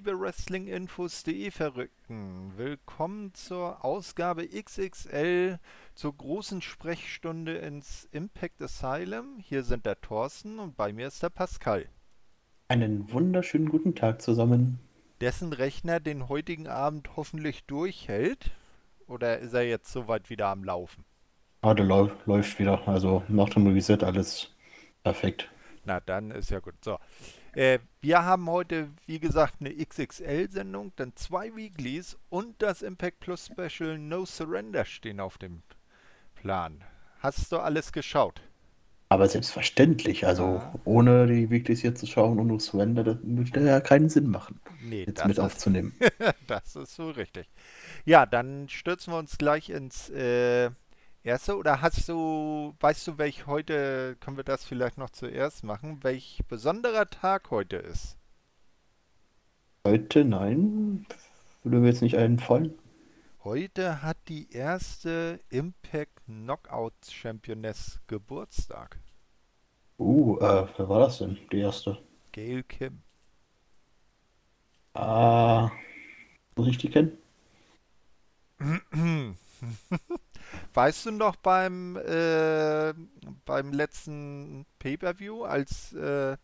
Liebe Wrestlinginfos.de Verrückten. Willkommen zur Ausgabe XXL zur großen Sprechstunde ins Impact Asylum. Hier sind der Thorsten und bei mir ist der Pascal. Einen wunderschönen guten Tag zusammen. Dessen Rechner den heutigen Abend hoffentlich durchhält. Oder ist er jetzt soweit wieder am Laufen? Ah, der lau läuft wieder. Also nach dem Reset alles perfekt. Na, dann ist ja gut. So. Äh, wir haben heute, wie gesagt, eine XXL-Sendung, dann zwei Weeklies und das Impact Plus Special No Surrender stehen auf dem Plan. Hast du alles geschaut? Aber selbstverständlich, also Ja. ohne die Weeklies hier zu schauen und nur Surrender, das würde ja keinen Sinn machen, Nee, jetzt mit ist, aufzunehmen. das ist so richtig. Ja, dann stürzen wir uns gleich ins äh, erste. Oder hast du, weißt du, welch heute, können wir das vielleicht noch zuerst machen, welch besonderer Tag heute ist? Heute, nein, würde mir jetzt nicht einfallen. Heute hat die erste Impact Knockout Championess Geburtstag. Uh, äh, wer war das denn? Die erste. Gail Kim. Ah, muss ich die kennen? Weißt du noch beim, äh, beim letzten Pay-Per-View, als äh,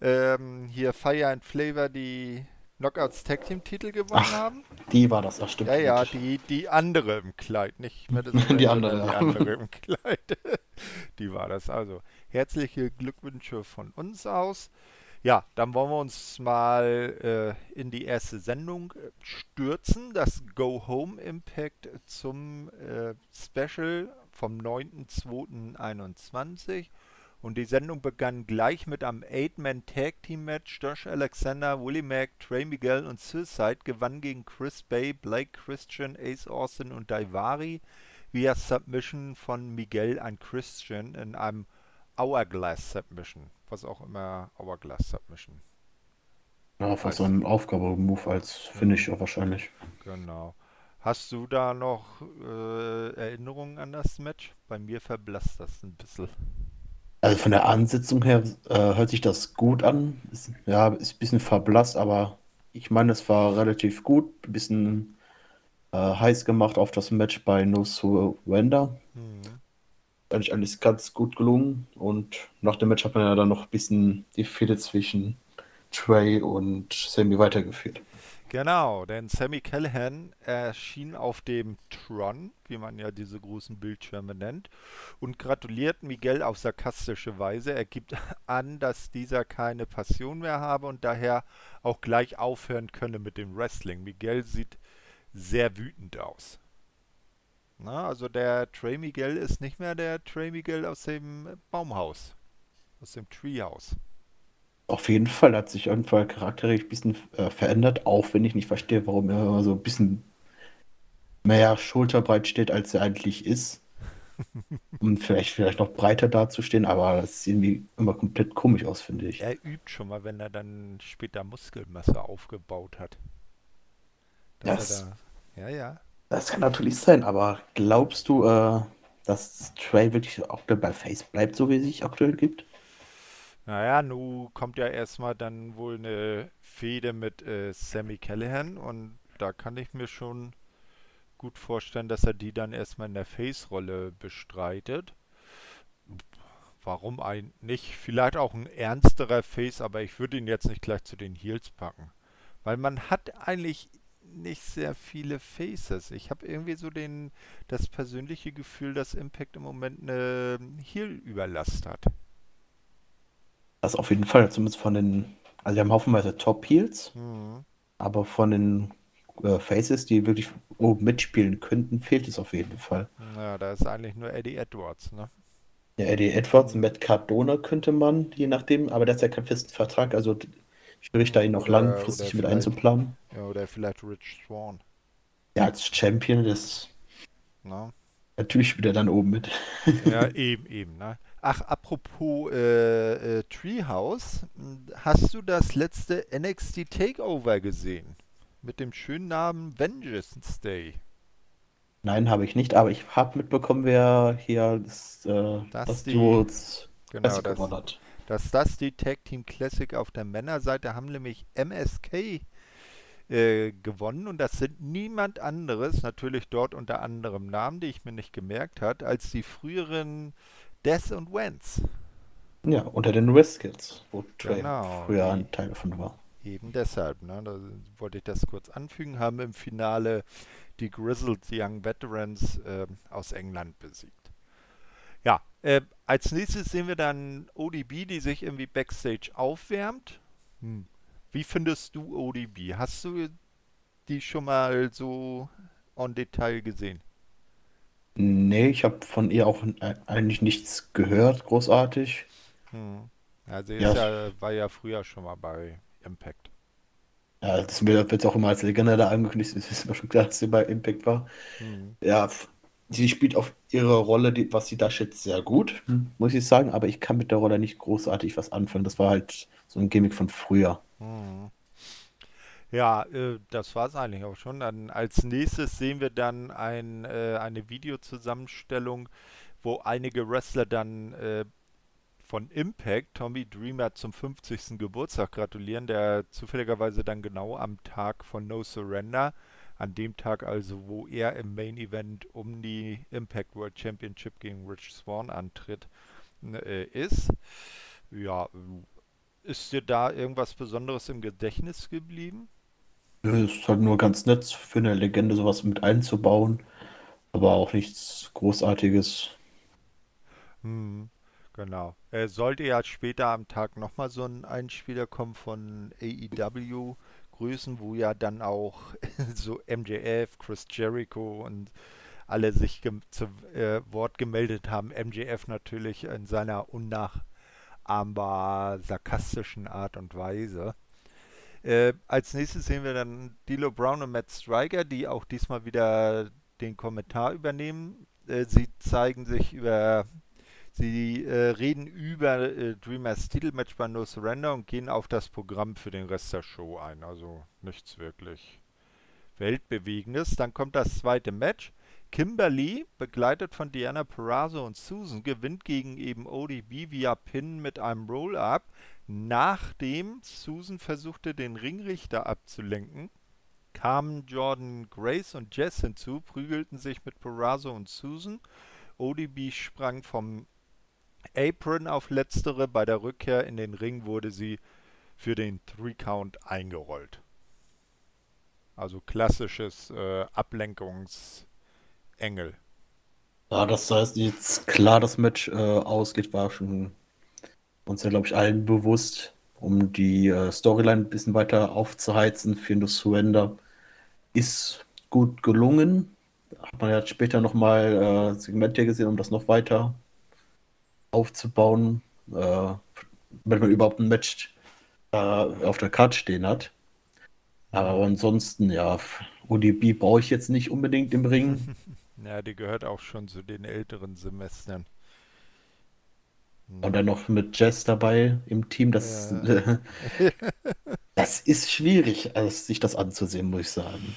ähm, hier Fire and Flavor die Knockouts Tag Team Titel gewonnen Ach, haben? Die war das, ach stimmt. Ja, ja, die, die andere im Kleid, nicht Madison Die Rain, andere, die andere im Kleid. Die war das. Also, herzliche Glückwünsche von uns aus. Ja, dann wollen wir uns mal äh, in die erste Sendung äh, stürzen. Das Go Home Impact zum äh, Special vom 9.2.21. Und die Sendung begann gleich mit einem Eight-Man Tag Team Match. Josh Alexander, Willie Mack, Trey Miguel und Suicide gewannen gegen Chris Bay, Blake Christian, Ace Austin und Daivari via Submission von Miguel an Christian in einem Hourglass Submission. Was auch immer Hourglass Submission Ja, fast so ein Aufgabe-Move als Finisher wahrscheinlich. Genau. Hast du da noch äh, Erinnerungen an das Match? Bei mir verblasst das ein bisschen. Also von der Ansetzung her äh, hört sich das gut an. Ist, ja, ist ein bisschen verblasst, aber ich meine, es war relativ gut. Ein bisschen äh, heiß gemacht auf das Match bei No Surrender. Hm. Eigentlich alles ganz gut gelungen. Und nach dem Match hat man ja dann noch ein bisschen die Fehde zwischen Trey und Sammy weitergeführt. Genau, denn Sammy Callahan erschien auf dem Tron, wie man ja diese großen Bildschirme nennt, und gratuliert Miguel auf sarkastische Weise. Er gibt an, dass dieser keine Passion mehr habe und daher auch gleich aufhören könne mit dem Wrestling. Miguel sieht sehr wütend aus. Na, also der Trey Miguel ist nicht mehr der Trey Miguel aus dem Baumhaus, aus dem Treehouse. Auf jeden Fall hat sich auf jeden Fall charakterlich ein bisschen äh, verändert, auch wenn ich nicht verstehe, warum er immer so ein bisschen mehr schulterbreit steht, als er eigentlich ist. Um vielleicht, vielleicht noch breiter dazustehen, aber das sieht irgendwie immer komplett komisch aus, finde ich. Er übt schon mal, wenn er dann später Muskelmasse aufgebaut hat. Dass Das, da. Ja, ja. Das kann natürlich sein, aber glaubst du, äh, dass Trey wirklich aktuell bei Face bleibt, so wie es sich aktuell gibt? Naja, nu kommt ja erstmal dann wohl eine Fehde mit äh, Sammy Callahan und da kann ich mir schon gut vorstellen, dass er die dann erstmal in der Face-Rolle bestreitet. Warum ein nicht? Vielleicht auch ein ernsterer Face, aber ich würde ihn jetzt nicht gleich zu den Heels packen. Weil man hat eigentlich nicht sehr viele Faces. Ich habe irgendwie so den, das persönliche Gefühl, dass Impact im Moment eine Heel-Überlast hat. Das auf jeden Fall, zumindest von den, also wir haben haufenweise Top-Heels, Mhm. aber von den äh, Faces, die wirklich oben mitspielen könnten, fehlt es auf jeden Fall. Ja, da ist eigentlich nur Eddie Edwards, ne? Ja, Eddie Edwards, Matt Cardona könnte man, je nachdem, aber der hat ja keinen festen Vertrag, also schwierig da ihn Oder, oder langfristig mit einzuplanen. ja, oder vielleicht Rich Swan, Ja, als Champion, das ne? natürlich spielt er dann oben mit. Ja, eben, eben, ne? Ach, apropos äh, äh, Treehouse, hast du das letzte NXT Takeover gesehen? Mit dem schönen Namen Vengeance Day. Nein, habe ich nicht, aber ich habe mitbekommen, wer hier das, äh, Das das die, genau, das, gewonnen hat. Dass das die Tag Team Classic auf der Männerseite haben nämlich MSK äh, gewonnen und das sind niemand anderes, natürlich dort unter anderem Namen, die ich mir nicht gemerkt hat, als die früheren Death und Wentz. Ja, unter den Westkills, wo Trey Genau, früher ein Teil davon war. Eben deshalb, ne? Da wollte ich das kurz anfügen, haben im Finale die Grizzled Young Veterans äh, aus England besiegt. Äh, als nächstes sehen wir dann ODB, die sich irgendwie backstage aufwärmt. Hm. Wie findest du ODB? Hast du die schon mal so en Detail gesehen? Nee, ich habe von ihr auch äh, eigentlich nichts gehört, großartig. Hm. Sie Ja. ja, war ja früher schon mal bei Impact. Ja, das wird auch immer als Legende da angekündigt, es ist mir schon klar, dass sie bei Impact war. Hm. Ja, sie spielt auf ihre Rolle, die, was sie da schätzt, sehr gut, hm, muss ich sagen, aber ich kann mit der Rolle nicht großartig was anfangen. Das war halt so ein Gimmick von früher. Mhm. Ja, äh, das war es eigentlich auch schon. Dann als nächstes sehen wir dann ein, äh, eine Videozusammenstellung, wo einige Wrestler dann äh, von Impact Tommy Dreamer zum 50. Geburtstag gratulieren, der zufälligerweise dann genau am Tag von No Surrender, an dem Tag also, wo er im Main Event um die Impact World Championship gegen Rich Swann antritt, äh, ist. Ja, ist dir da irgendwas Besonderes im Gedächtnis geblieben? Es ist halt nur ganz nett für eine Legende sowas mit einzubauen, aber auch nichts Großartiges. Hm, genau. Äh, sollte ja später am Tag nochmal so ein Einspieler kommen von AEW Größen, wo ja dann auch so MJF, Chris Jericho und alle sich zu äh, Wort gemeldet haben. MJF natürlich in seiner unnachahmbar sarkastischen Art und Weise. Äh, als nächstes sehen wir dann D'Lo Brown und Matt Striker, die auch diesmal wieder den Kommentar übernehmen. Äh, sie zeigen sich über, sie äh, reden über äh, Dreamers Titelmatch bei No Surrender und gehen auf das Programm für den Rest der Show ein. Also nichts wirklich Weltbewegendes. Dann kommt das zweite Match. Kimberly, begleitet von Diana Perazzo und Susan, gewinnt gegen eben ODB via Pin mit einem Roll-Up, nachdem Susan versuchte, den Ringrichter abzulenken. Kamen Jordan Grace und Jess hinzu, prügelten sich mit Perazzo und Susan. ODB sprang vom Apron auf letztere. Bei der Rückkehr in den Ring wurde sie für den Three-Count eingerollt. Also klassisches äh, Ablenkungsengel. Ja, das heißt, jetzt klar das Match äh, ausgeht, war schon uns ja, glaube ich, allen bewusst, um die äh, Storyline ein bisschen weiter aufzuheizen für No Surrender. Ist gut gelungen. Hat man ja später nochmal äh, Segmente gesehen, um das noch weiter aufzubauen, äh, wenn man überhaupt ein Match äh, auf der Karte stehen hat. Aber ansonsten, ja, ODB brauche ich jetzt nicht unbedingt im Ring. Ja, die gehört auch schon zu den älteren Semestern. Und dann noch mit Jess dabei im Team, das, Ja. das ist schwierig, also sich das anzusehen, muss ich sagen.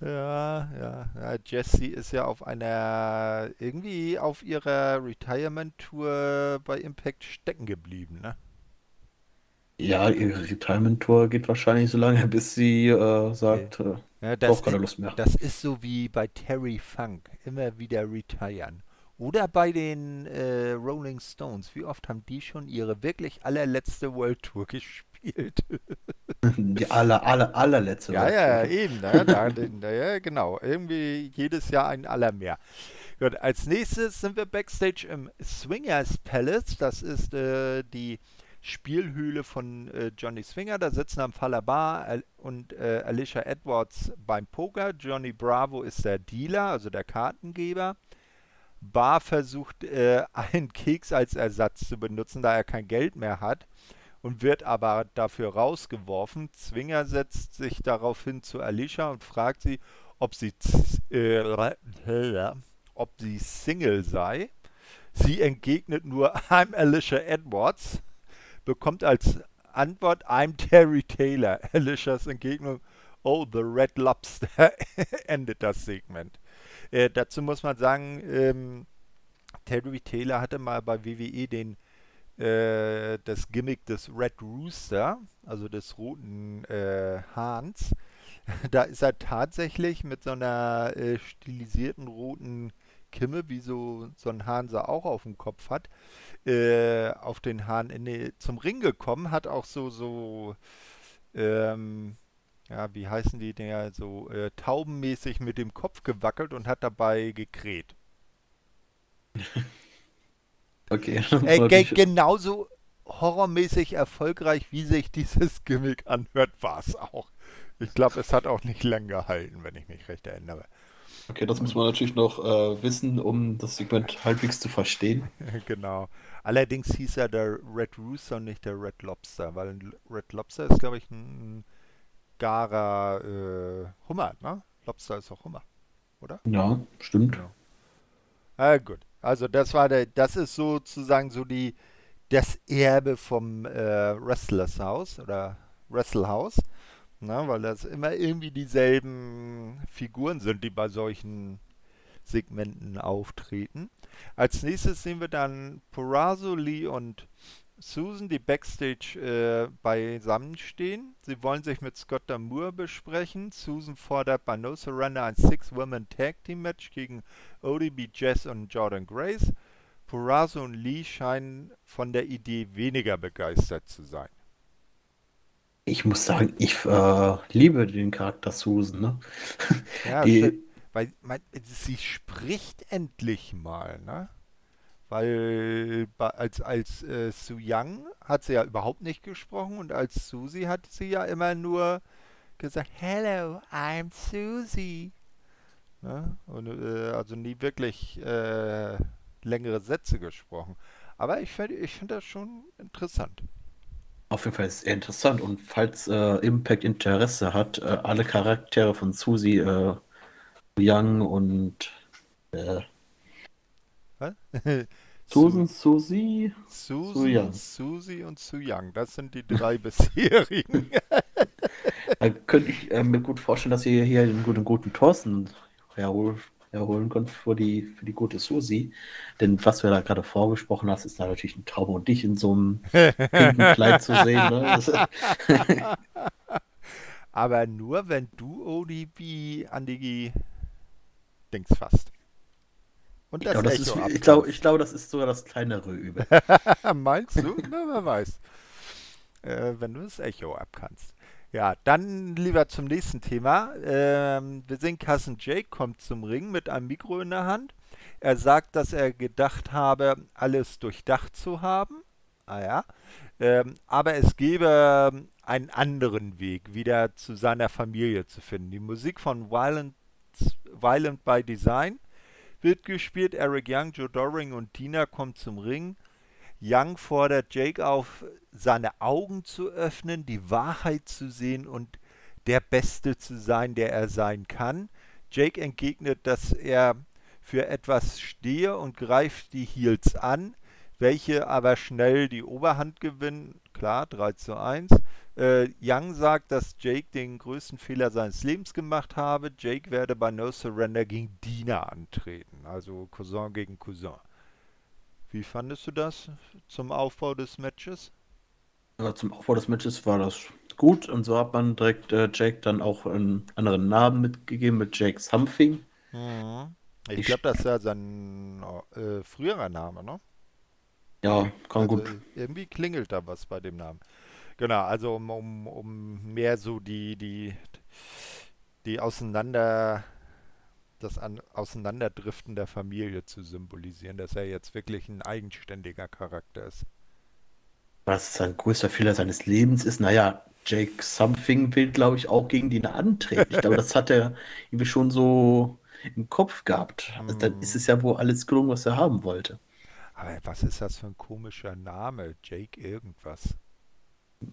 Ja, ja, ja. Jessie ist ja auf einer, irgendwie auf ihrer Retirement-Tour bei Impact stecken geblieben, ne? Ja, ihre Retirement-Tour geht wahrscheinlich so lange, bis sie äh, sagt, äh, Ja, brauche keine Lust mehr. das ist so wie bei Terry Funk, immer wieder retiren. Oder bei den äh, Rolling Stones. Wie oft haben die schon ihre wirklich allerletzte World Tour gespielt? Die aller, aller, allerletzte. Ja, ja, Tour. eben. Ne? Da, da, ja, genau. Irgendwie jedes Jahr ein aller mehr. Gut, als nächstes sind wir backstage im Swingers Palace. Das ist äh, die Spielhöhle von äh, Johnny Swinger. Da sitzen am Falabar Al und äh, Alicia Edwards beim Poker. Johnny Bravo ist der Dealer, also der Kartengeber. Bar versucht, äh, einen Keks als Ersatz zu benutzen, da er kein Geld mehr hat und wird aber dafür rausgeworfen. Zwinger setzt sich daraufhin zu Alicia und fragt sie, ob sie, äh, ob sie Single sei. Sie entgegnet nur, I'm Alicia Edwards, bekommt als Antwort, I'm Terry Taylor. Alicias Entgegnung, oh, the Red Lobster, endet das Segment. Äh, dazu muss man sagen, ähm, Terry Taylor hatte mal bei WWE den äh, das Gimmick des Red Rooster, also des roten äh, Hahns. Da ist er tatsächlich mit so einer äh, stilisierten roten Kimme, wie so, so ein Hahn sie auch auf dem Kopf hat, äh, auf den Hahn in zum Ring gekommen, hat auch so, so, ähm, ja, wie heißen die Dinger, so äh, taubenmäßig mit dem Kopf gewackelt und hat dabei gekräht. Okay. Äh, ge genauso horrormäßig erfolgreich, wie sich dieses Gimmick anhört, war es auch. Ich glaube, es hat auch nicht lang gehalten, wenn ich mich recht erinnere. Okay, das muss man natürlich noch äh, wissen, um das Segment halbwegs zu verstehen. genau. Allerdings hieß er der Red Rooster und nicht der Red Lobster, weil ein Red Lobster ist, glaube ich, ein garer äh, Hummer, ne? Lobster ist auch Hummer, oder? Ja, stimmt. Genau. Ah, gut. Also das war der, das ist sozusagen so die das Erbe vom äh, Wrestlers House oder Wrestle House, ne, weil das immer irgendwie dieselben Figuren sind, die bei solchen Segmenten auftreten. Als nächstes sehen wir dann Porazzo, Lee und Susan, die backstage äh, beisammenstehen. Sie wollen sich mit Scott Damour besprechen. Susan fordert bei No Surrender ein Six-Women Tag Team Match gegen ODB, Jess und Jordan Grace. Purazo und Lee scheinen von der Idee weniger begeistert zu sein. Ich muss sagen, ich äh, liebe den Charakter Susan. Ne? Ja, die, weil man, sie spricht endlich mal, ne? Weil als, als äh, Su Young hat sie ja überhaupt nicht gesprochen und als Susie hat sie ja immer nur gesagt, Hello, I'm Susie. Ne? Und, äh, also nie wirklich äh, längere Sätze gesprochen. Aber ich finde ich find das schon interessant. Auf jeden Fall ist es interessant und falls äh, Impact Interesse hat, äh, alle Charaktere von Susie, äh, Young und äh, was? Susan, Susie, Susan, Susie und Su Young. Das sind die drei bisherigen. da könnte ich äh, mir gut vorstellen, dass ihr hier einen guten, guten Thorsten herholt, erholen könnt für die, für die gute Susi. Denn was du da gerade vorgesprochen hast, ist da natürlich ein Traum und dich in so einem pinken Kleid zu sehen. Ne? Aber nur, wenn du ODB an die Dings fasst. Und das, ich glaube, das, ist, ich glaube, ich glaube, das ist sogar das kleinere Übel. Meinst du? Na, wer weiß. Äh, wenn du das Echo abkannst. Ja, dann lieber zum nächsten Thema. Ähm, wir sehen, Cousin Jake kommt zum Ring mit einem Mikro in der Hand. Er sagt, dass er gedacht habe, alles durchdacht zu haben. Ah ja. Ähm, aber es gäbe einen anderen Weg, wieder zu seiner Familie zu finden. Die Musik von Violent, Violent by Design wird gespielt. Eric Young, Joe Doring und Tina kommen zum Ring. Young fordert Jake auf, seine Augen zu öffnen, die Wahrheit zu sehen und der Beste zu sein, der er sein kann. Jake entgegnet, dass er für etwas stehe und greift die Heels an, welche aber schnell die Oberhand gewinnen. Klar, 3 zu 1. Äh, Young sagt, dass Jake den größten Fehler seines Lebens gemacht habe. Jake werde bei No Surrender gegen Dina antreten, also Cousin gegen Cousin. Wie fandest du das zum Aufbau des Matches? Ja, zum Aufbau des Matches war das gut und so hat man direkt äh, Jake dann auch einen anderen Namen mitgegeben mit Jake Something. Mhm. Ich, ich glaube, das ist ja sein äh, früherer Name, ne? Ja, kann also gut. Irgendwie klingelt da was bei dem Namen. Genau, also um, um, um mehr so die, die, die auseinander das An Auseinanderdriften der Familie zu symbolisieren, dass er jetzt wirklich ein eigenständiger Charakter ist. Was sein größter Fehler seines Lebens ist, naja, Jake Something will, glaube ich, auch gegen den antreten. Ich glaube, das hat er irgendwie schon so im Kopf gehabt. Also, dann ist es ja wohl alles gelungen, was er haben wollte. Aber was ist das für ein komischer Name? Jake irgendwas.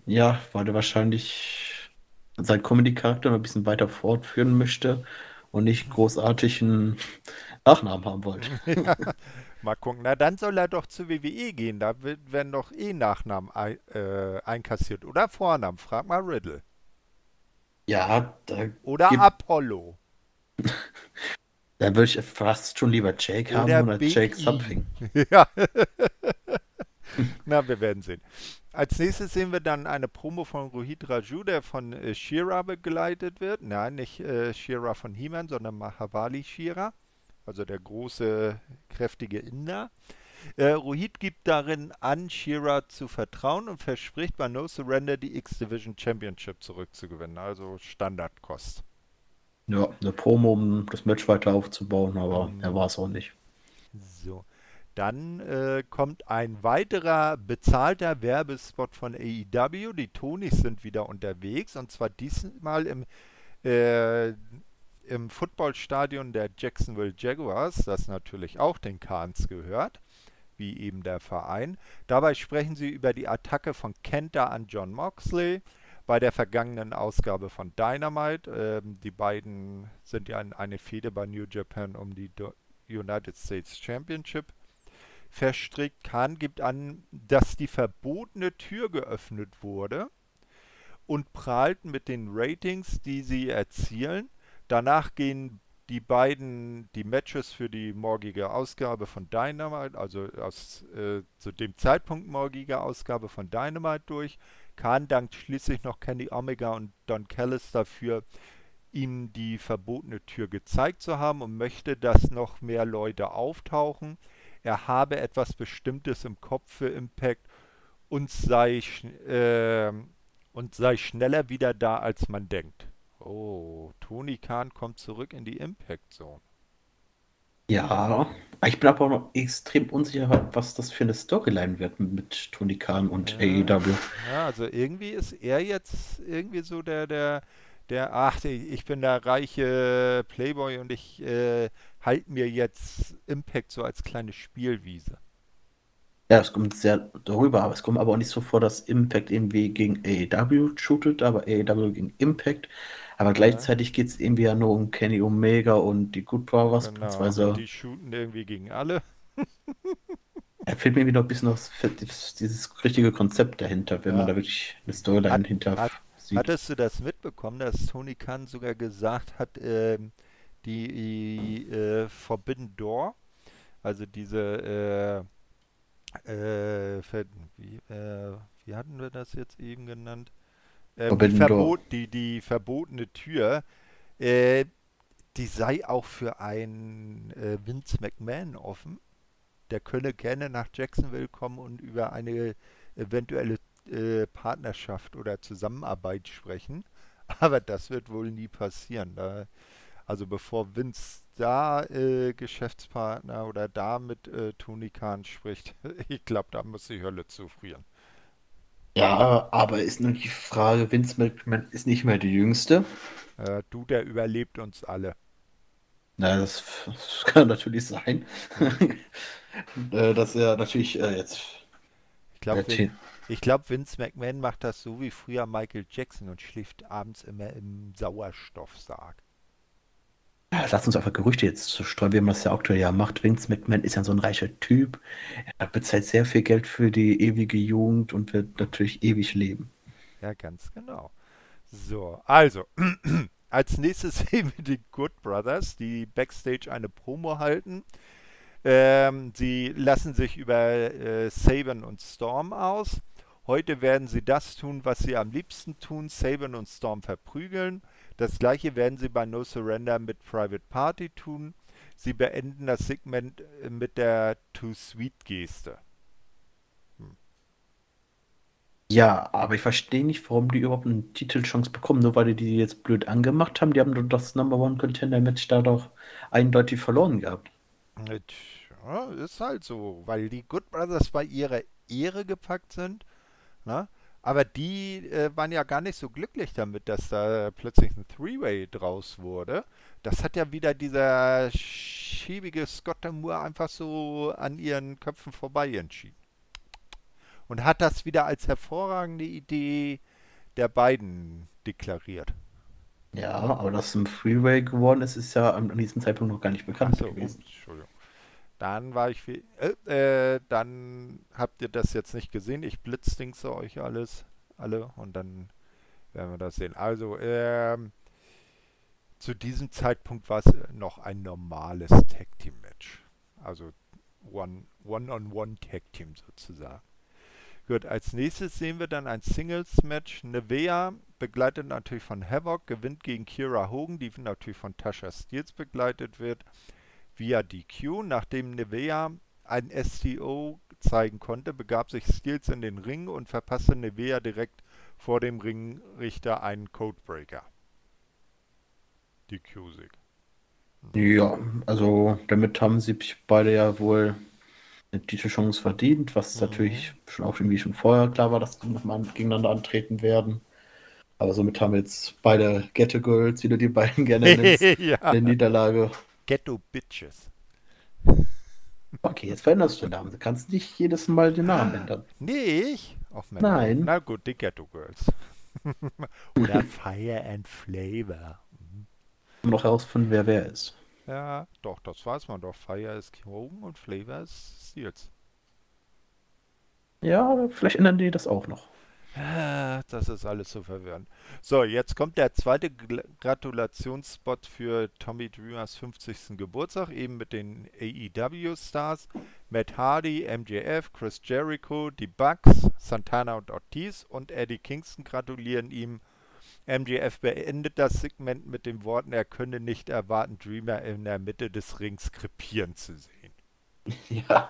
Ja, weil er wahrscheinlich seinen Comedy-Charakter noch ein bisschen weiter fortführen möchte und nicht großartigen Nachnamen haben wollt. Ja, mal gucken. Na, dann soll er doch zur WWE gehen. Da werden doch eh Nachnamen ein, äh, einkassiert. Oder Vornamen. Frag mal Riddle. Ja, da Oder. Apollo. Dann würde ich fast schon lieber Jake oder haben oder Big Jake e. Something. Ja. Na, wir werden sehen. Als nächstes sehen wir dann eine Promo von Rohit Raju, der von äh, Shira begleitet wird. Nein, nicht äh, Shira von He-Man, sondern Mahavali Shira, also der große, kräftige Inder. Äh, Rohit gibt darin an, Shira zu vertrauen und verspricht bei No Surrender die X-Division Championship zurückzugewinnen. Also Standardkost. Ja, eine Promo, um das Match weiter aufzubauen, aber Mhm. er war es auch nicht. So. Dann äh, kommt ein weiterer bezahlter Werbespot von AEW. Die Tonys sind wieder unterwegs und zwar diesmal im, äh, im Footballstadion der Jacksonville Jaguars, das natürlich auch den Kahns gehört, wie eben der Verein. Dabei sprechen sie über die Attacke von Kenta an John Moxley bei der vergangenen Ausgabe von Dynamite. Ähm, die beiden sind ja in eine Fehde bei New Japan um die Do United States Championship verstrickt. Khan gibt an, dass die verbotene Tür geöffnet wurde und prahlt mit den Ratings, die sie erzielen. Danach gehen die beiden die Matches für die morgige Ausgabe von Dynamite, also aus äh, zu dem Zeitpunkt morgige Ausgabe von Dynamite durch. Khan dankt schließlich noch Kenny Omega und Don Callis dafür, ihm die verbotene Tür gezeigt zu haben und möchte, dass noch mehr Leute auftauchen. Er habe etwas Bestimmtes im Kopf für Impact und sei, äh, und sei schneller wieder da, als man denkt. Oh, Tony Khan kommt zurück in die Impact Zone. Ja, ich bin aber auch noch extrem unsicher, was das für eine Storyline wird mit Tony Khan und Ja. AEW. Ja, also irgendwie ist er jetzt irgendwie so der, der, der, ach, ich bin der reiche Playboy und ich äh, halte mir jetzt Impact so als kleine Spielwiese. Ja, es kommt sehr darüber, aber es kommt aber auch nicht so vor, dass Impact irgendwie gegen AEW shootet, aber AEW gegen Impact. Aber gleichzeitig geht es irgendwie ja nur um Kenny Omega und die Good Brothers, Genau. beziehungsweise die shooten irgendwie gegen alle. er fehlt mir wieder ein bisschen das, dieses richtige Konzept dahinter, wenn Ja. man da wirklich eine Storyline Hat- hinter hat- sieht. Hattest du das mitbekommen, dass Tony Khan sogar gesagt hat, ähm, die äh, Forbidden Door, also diese, äh, äh, wie, äh, wie hatten wir das jetzt eben genannt? Ähm, die. Verbot, die, die verbotene Tür, äh, die sei auch für einen Vince McMahon offen. Der könne gerne nach Jacksonville kommen und über eine eventuelle Partnerschaft oder Zusammenarbeit sprechen. Aber das wird wohl nie passieren. Da, also bevor Vince da äh, Geschäftspartner oder da mit äh, Tony Khan spricht, ich glaube, da muss die Hölle zufrieren. Ja, aber ist nur die Frage, Vince McMahon ist nicht mehr der Jüngste. Äh, du, der überlebt uns alle. Na, das, das kann natürlich sein. Äh, Dass er natürlich äh, jetzt Ich glaube, ich glaub, Vince McMahon macht das so wie früher Michael Jackson und schläft abends immer im Sauerstoffsarg. Ja, Lass uns einfach Gerüchte jetzt streuen, wie man das ja aktuell ja macht. Vince McMahon ist ja so ein reicher Typ. Er bezahlt sehr viel Geld für die ewige Jugend und wird natürlich ewig leben. Ja, ganz genau. So, also, als nächstes sehen wir die Good Brothers, die backstage eine Promo halten. Ähm, sie lassen sich über äh, Saban und Storm aus. Heute werden sie das tun, was sie am liebsten tun, Saban und Storm verprügeln. Das gleiche werden sie bei No Surrender mit Private Party tun. Sie beenden das Segment äh, mit der Too Sweet Geste. Ja, aber ich verstehe nicht, warum die überhaupt eine Titelchance bekommen, nur weil die die jetzt blöd angemacht haben. Die haben doch das Number One Contender Match da doch eindeutig verloren gehabt. Äh, Tja, ist halt so, weil die Good Brothers bei ihrer Ehre gepackt sind. Ne? Aber die äh, waren ja gar nicht so glücklich damit, dass da plötzlich ein Three-Way draus wurde. Das hat ja wieder dieser schäbige Scott Moore einfach so an ihren Köpfen vorbei entschieden. Und hat das wieder als hervorragende Idee der beiden deklariert. Ja, aber dass es ein Freeway geworden ist, ist ja an diesem Zeitpunkt noch gar nicht bekannt Achso, gewesen. Entschuldigung. Dann war ich viel. Äh, äh, dann habt ihr das jetzt nicht gesehen. Ich blitzdingse euch alles, alle und dann werden wir das sehen. Also, ähm, zu diesem Zeitpunkt war es noch ein normales Tag Team Match. Also One- One-on-One Tag Team sozusagen. Gut, als nächstes sehen wir dann ein Singles-Match. Nevea, begleitet natürlich von Havoc, gewinnt gegen Kira Hogan, die natürlich von Tasha Steels begleitet wird, via DQ. Nachdem Nevea ein STO zeigen konnte, begab sich Steels in den Ring und verpasste Nevea direkt vor dem Ringrichter einen Codebreaker. DQ-Sieg. Ja, also damit haben sie beide ja wohl eine Titelchance verdient, was Mhm. natürlich schon auch irgendwie schon vorher klar war, dass sie nochmal gegeneinander antreten werden. Aber somit haben jetzt beide Ghetto Girls, wie du die beiden gerne nennst, ja. eine Niederlage. Ghetto Bitches. Okay, jetzt veränderst du den Namen. Du kannst nicht jedes Mal den Namen ändern. Nee, ich? Ach, Mensch. Nein. Na gut, die Ghetto Girls. Oder Fire and Flavor. Um noch herausfinden, wer wer ist. Ja, doch, das weiß man doch. Fire ist Hogan und Flavor ist Steels. Ja, vielleicht ändern die das auch noch. Das ist alles so verwirrend. So, jetzt kommt der zweite Gratulationsspot für Tommy Dreamers 50. Geburtstag, eben mit den AEW-Stars. Matt Hardy, MJF, Chris Jericho, die Bucks, Santana und Ortiz und Eddie Kingston gratulieren ihm. MJF beendet das Segment mit den Worten, er könne nicht erwarten, Dreamer in der Mitte des Rings krepieren zu sehen. Ja.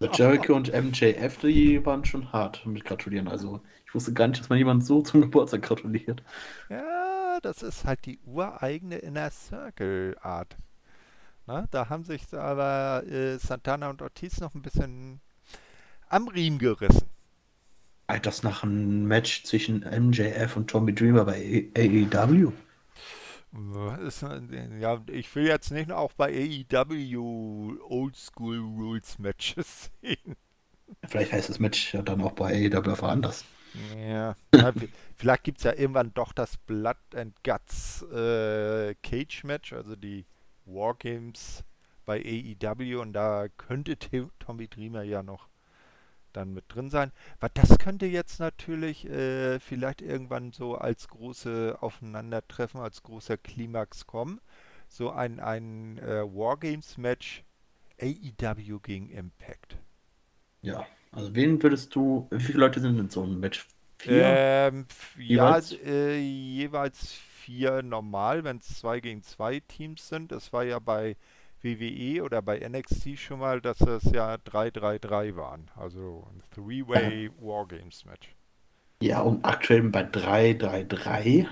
Also Jericho und MJF, die waren schon hart mit gratulieren. Also ich wusste gar nicht, dass man jemand so zum Geburtstag gratuliert. Ja, das ist halt die ureigene Inner Circle Art. Na, da haben sich aber äh, Santana und Ortiz noch ein bisschen am Riemen gerissen. Halt das nach einem Match zwischen MJF und Tommy Dreamer bei AEW. Ja, ich will jetzt nicht auch bei AEW Oldschool Rules Matches sehen. Vielleicht heißt das Match ja dann auch bei AEW einfach anders. Ja, ja, vi- vielleicht gibt es ja irgendwann doch das Blood and Guts äh, Cage Match, also die Wargames bei AEW und da könnte Tommy Dreamer ja noch dann mit drin sein. Aber das könnte jetzt natürlich äh, vielleicht irgendwann so als große Aufeinandertreffen, als großer Klimax kommen. So ein, ein äh, Wargames Match AEW gegen Impact. Ja. Also wen würdest du, wie viele Leute sind in so einem Match? Vier? Ähm, Jeweils? ja, äh, jeweils vier normal, wenn es zwei gegen zwei Teams sind. Das war ja bei WWE oder bei NXT schon mal, dass es ja 3-3-3 waren. Also ein Three-Way Wargames Match. Ja, und aktuell bei 3-3-3.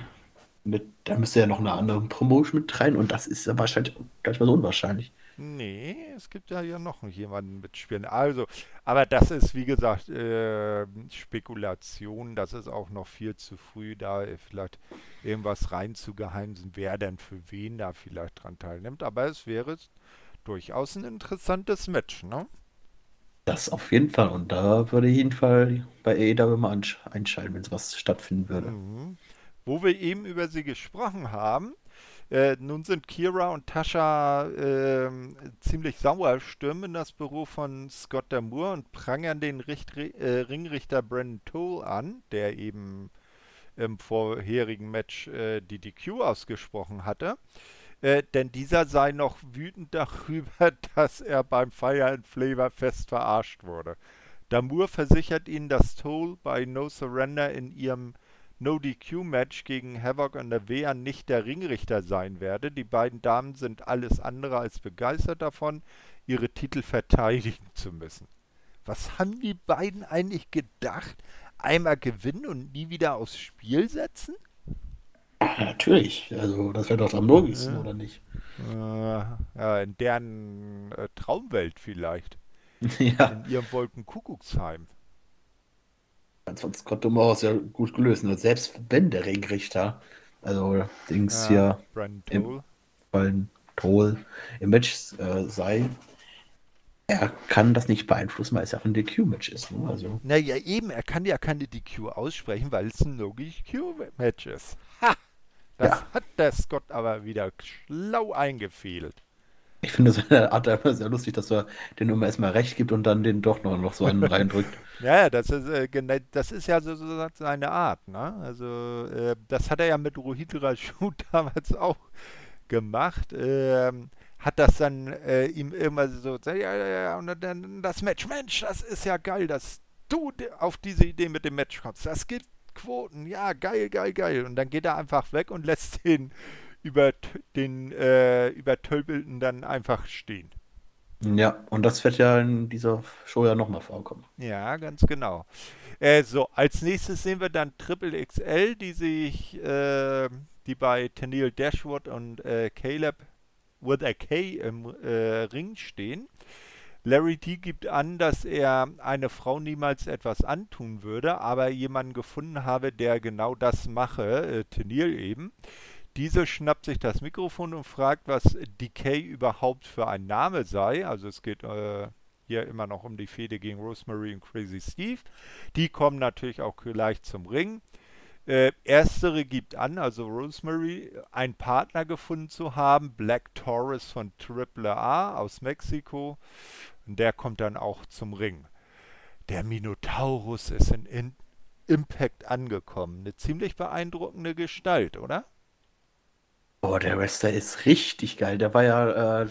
Mit, da müsste ja noch eine andere Promotion mit rein und das ist ja wahrscheinlich gar nicht mal so unwahrscheinlich. Nee, es gibt ja hier noch jemanden mitspielen. Also, aber das ist wie gesagt äh, Spekulation. Das ist auch noch viel zu früh, da vielleicht irgendwas reinzugeheimsen, wer denn für wen da vielleicht dran teilnimmt. Aber es wäre durchaus ein interessantes Match, ne? Das auf jeden Fall. Und da würde ich jeden Fall bei AEW mal einsch- einschalten, wenn sowas stattfinden würde. Mhm. Wo wir eben über sie gesprochen haben, äh, nun sind Kira und Tascha ähm, ziemlich sauer, stürmen das Büro von Scott Damour und prangern den Richt äh, Ringrichter Brandon Toll an, der eben im vorherigen Match äh, die DQ ausgesprochen hatte. Äh, denn dieser sei noch wütend darüber, dass er beim Fire and Flavor Fest verarscht wurde. Damour versichert ihnen, dass Toll bei No Surrender in ihrem No-DQ-Match gegen Havoc und Nevea nicht der Ringrichter sein werde. Die beiden Damen sind alles andere als begeistert davon, ihre Titel verteidigen zu müssen. Was haben die beiden eigentlich gedacht? Einmal gewinnen und nie wieder aufs Spiel setzen? Ja, natürlich. Also, das wäre doch am logischsten, Ja. oder nicht? Äh, ja, in deren äh, Traumwelt vielleicht. ja, In ihrem Wolkenkuckucksheim. Ganz von Scott Dummer ja gut gelöst. Nur selbst wenn der Ringrichter, also Dings Ja, hier, Brandon Im- Toll im Match äh, sei, er kann das nicht beeinflussen, weil es ja ein DQ-Match ist. Ne? Also, Naja, eben, er kann ja keine DQ aussprechen, weil es ein No-DQ-Match ist. Ha! Das Ja. hat der Scott aber wieder schlau eingefehlt. Ich finde seine Art einfach sehr lustig, dass er den immer erstmal recht gibt und dann den doch noch, noch so einen reindrückt. Ja, das ist, äh, das ist ja so, so seine Art, ne? Also, äh, das hat er ja mit Rohit Raju damals auch gemacht. Ähm, hat das dann äh, ihm immer so, ja, ja, ja, und dann das Match, Mensch, das ist ja geil, das du auf diese Idee mit dem Match kommst. Das gibt Quoten. Ja, geil, geil, geil. Und dann geht er einfach weg und lässt den über den äh, Übertölpelten dann einfach stehen. Ja, und das wird ja in dieser Show ja nochmal vorkommen. Ja, ganz genau. Äh, so, als nächstes sehen wir dann Triple XL, die sich, äh, die bei Tennille Dashwood und äh, Caleb with a K im äh, Ring stehen. Larry T gibt an, dass er eine Frau niemals etwas antun würde, aber jemanden gefunden habe, der genau das mache, äh, Tennille eben. Diese schnappt sich das Mikrofon und fragt, was Decay überhaupt für ein Name sei. Also es geht äh, hier immer noch um die Fehde gegen Rosemary und Crazy Steve. Die kommen natürlich auch gleich zum Ring. Äh, erstere gibt an, also Rosemary, einen Partner gefunden zu haben, Black Taurus von AAA aus Mexiko. Und der kommt dann auch zum Ring. Der Minotaurus ist in, in Impact angekommen. Eine ziemlich beeindruckende Gestalt, oder? Oh, der Wrestler ist richtig geil. Der war ja äh,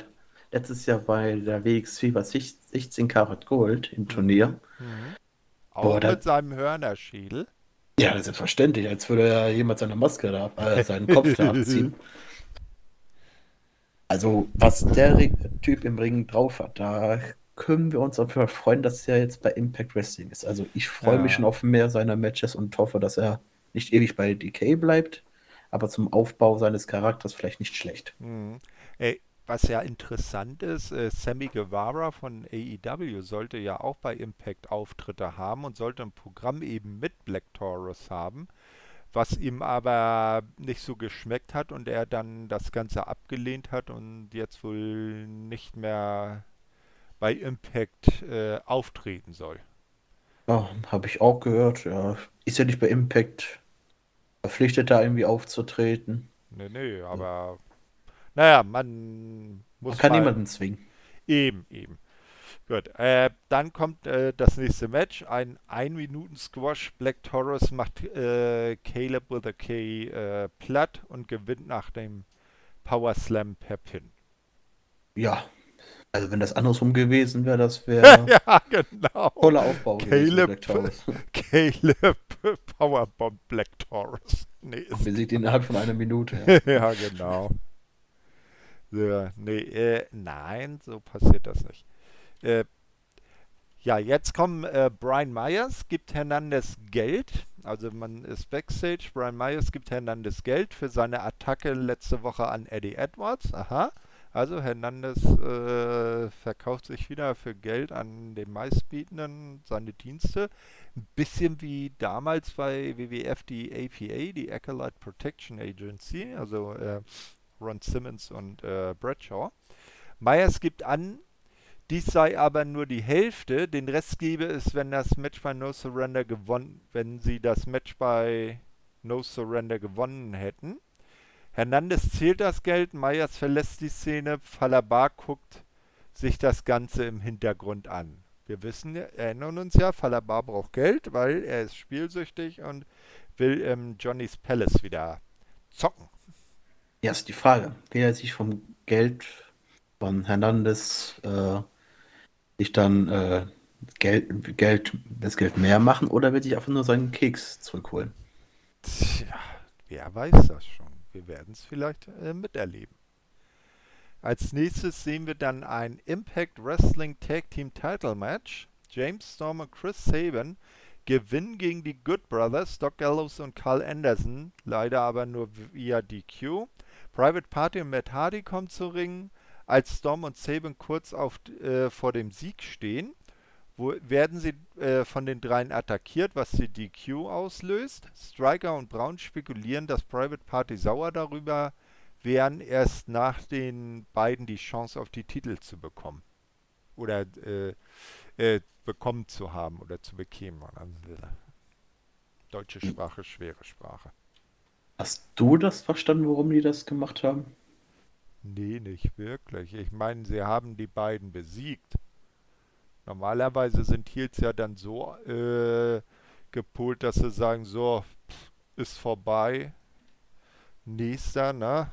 letztes Jahr bei der WXW bei 16 Karat Gold im Turnier. Mhm. Auch Boah, mit da, seinem Hörnerschädel. Ja, selbstverständlich. Als würde er jemand seine Maske da, äh, seinen Kopf da abziehen. Also, was der Typ im Ring drauf hat, da können wir uns auf jeden Fall freuen, dass er jetzt bei Impact Wrestling ist. Also, ich freue ja. mich schon auf mehr seiner Matches und hoffe, dass er nicht ewig bei DK bleibt, aber zum Aufbau seines Charakters vielleicht nicht schlecht. Mhm. Ey, was ja interessant ist, äh, Sammy Guevara von AEW sollte ja auch bei Impact Auftritte haben und sollte ein Programm eben mit Black Taurus haben, was ihm aber nicht so geschmeckt hat und er dann das Ganze abgelehnt hat und jetzt wohl nicht mehr bei Impact äh, auftreten soll. Ja, habe ich auch gehört. Ja, ist ja nicht bei Impact verpflichtet, da irgendwie aufzutreten. Nee, nee, aber naja, man muss. Man kann mal, niemanden zwingen. Eben, eben. Gut, äh, dann kommt äh, das nächste Match. Ein 1-Minuten-Squash. Black Taurus macht äh, Caleb with a K äh, platt und gewinnt nach dem Power Slam per Pin. Ja, also wenn das andersrum gewesen wäre, das wäre ja, genau. toller Aufbau Caleb, Caleb Powerbomb Black Taurus. Nee, Besiegt ihn innerhalb von einer Minute. Ja, ja genau. So, nee, äh, nein, so passiert das nicht. Äh, ja, jetzt kommen äh, Brian Myers, gibt Hernandez Geld. Also man ist Backstage. Brian Myers gibt Hernandez Geld für seine Attacke letzte Woche an Eddie Edwards. Aha. Also Hernandez äh, verkauft sich wieder für Geld an den meistbietenden seine Dienste. Ein bisschen wie damals bei WWF die APA, die Acolyte Protection Agency, also äh, Ron Simmons und äh, Bradshaw. Myers gibt an, dies sei aber nur die Hälfte, den Rest gebe es, wenn das Match bei No Surrender gewonnen, wenn sie das Match bei No Surrender gewonnen hätten. Hernandez zählt das Geld, Meyers verlässt die Szene, Falabar guckt sich das Ganze im Hintergrund an. Wir wissen, erinnern uns ja, Falabar braucht Geld, weil er ist spielsüchtig und will im Johnny's Palace wieder zocken. Ja, ist die Frage. Will er sich vom Geld von Hernandez äh, sich dann äh, Geld, Geld, das Geld mehr machen oder will sich einfach nur seinen Keks zurückholen? Tja, wer weiß das schon wir werden es vielleicht äh, miterleben. Als nächstes sehen wir dann ein Impact Wrestling Tag Team Title Match. James Storm und Chris Sabin gewinnen gegen die Good Brothers, Doc Gallows und Carl Anderson, leider aber nur via DQ. Private Party und Matt Hardy kommen zu Ringen, als Storm und Sabin kurz auf, äh, vor dem Sieg stehen wo, werden sie äh, von den dreien attackiert, was die DQ auslöst. Striker und Brown spekulieren, dass Private Party sauer darüber wären, erst nach den beiden die Chance auf die Titel zu bekommen. Oder äh, äh, bekommen zu haben oder zu bekämen. Deutsche Sprache, schwere Sprache. Hast du das verstanden, warum die das gemacht haben? Nee, nicht wirklich. Ich meine, sie haben die beiden besiegt. Normalerweise sind Heels ja dann so äh, gepolt, dass sie sagen, so, ist vorbei. Nächster, ne?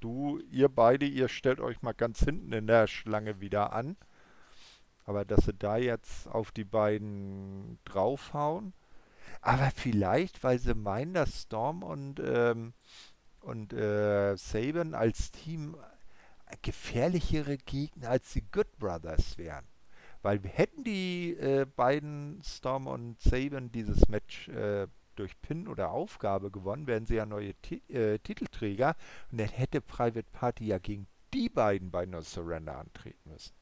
Du, ihr beide, ihr stellt euch mal ganz hinten in der Schlange wieder an. Aber dass sie da jetzt auf die beiden draufhauen. Aber vielleicht, weil sie meinen, dass Storm und, ähm, und äh, Saban als Team gefährlichere Gegner als die Good Brothers wären. Weil hätten die äh, beiden Storm und Saban dieses Match äh, durch Pin oder Aufgabe gewonnen, wären sie ja neue Ti äh, Titelträger. Und dann hätte Private Party ja gegen die beiden bei No Surrender antreten müssen.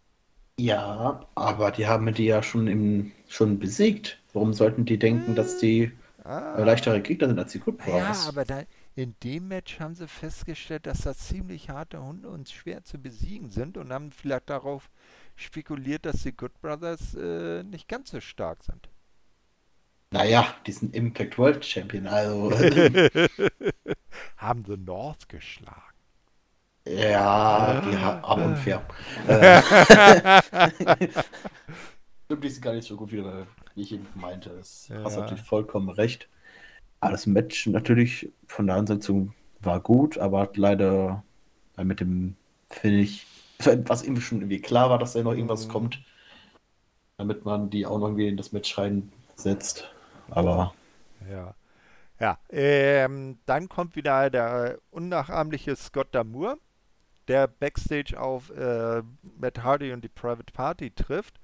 Ja, aber die haben die ja schon, im, schon besiegt. Warum sollten die denken, dass die ah. leichtere Gegner sind als die Good Brothers? Ja, aber da, in dem Match haben sie festgestellt, dass das ziemlich harte Hunde und schwer zu besiegen sind und haben vielleicht darauf spekuliert, dass die Good Brothers äh, nicht ganz so stark sind. Naja, die sind Impact World Champion, also. haben The North geschlagen. Ja, die haben aber unfair. Stimmt, die sind gar nicht so gut, wie ich eben meinte. Das ja. hast natürlich vollkommen recht. Aber das Match natürlich von der Ansetzung war gut, aber hat leider mit dem Finish, was irgendwie schon irgendwie klar war, dass da noch irgendwas mhm. kommt, damit man die auch noch irgendwie in das Match reinsetzt. Aber. Ja. Ja, ähm, dann kommt wieder der unnachahmliche Scott Damour, der Backstage auf äh, Matt Hardy und die Private Party trifft.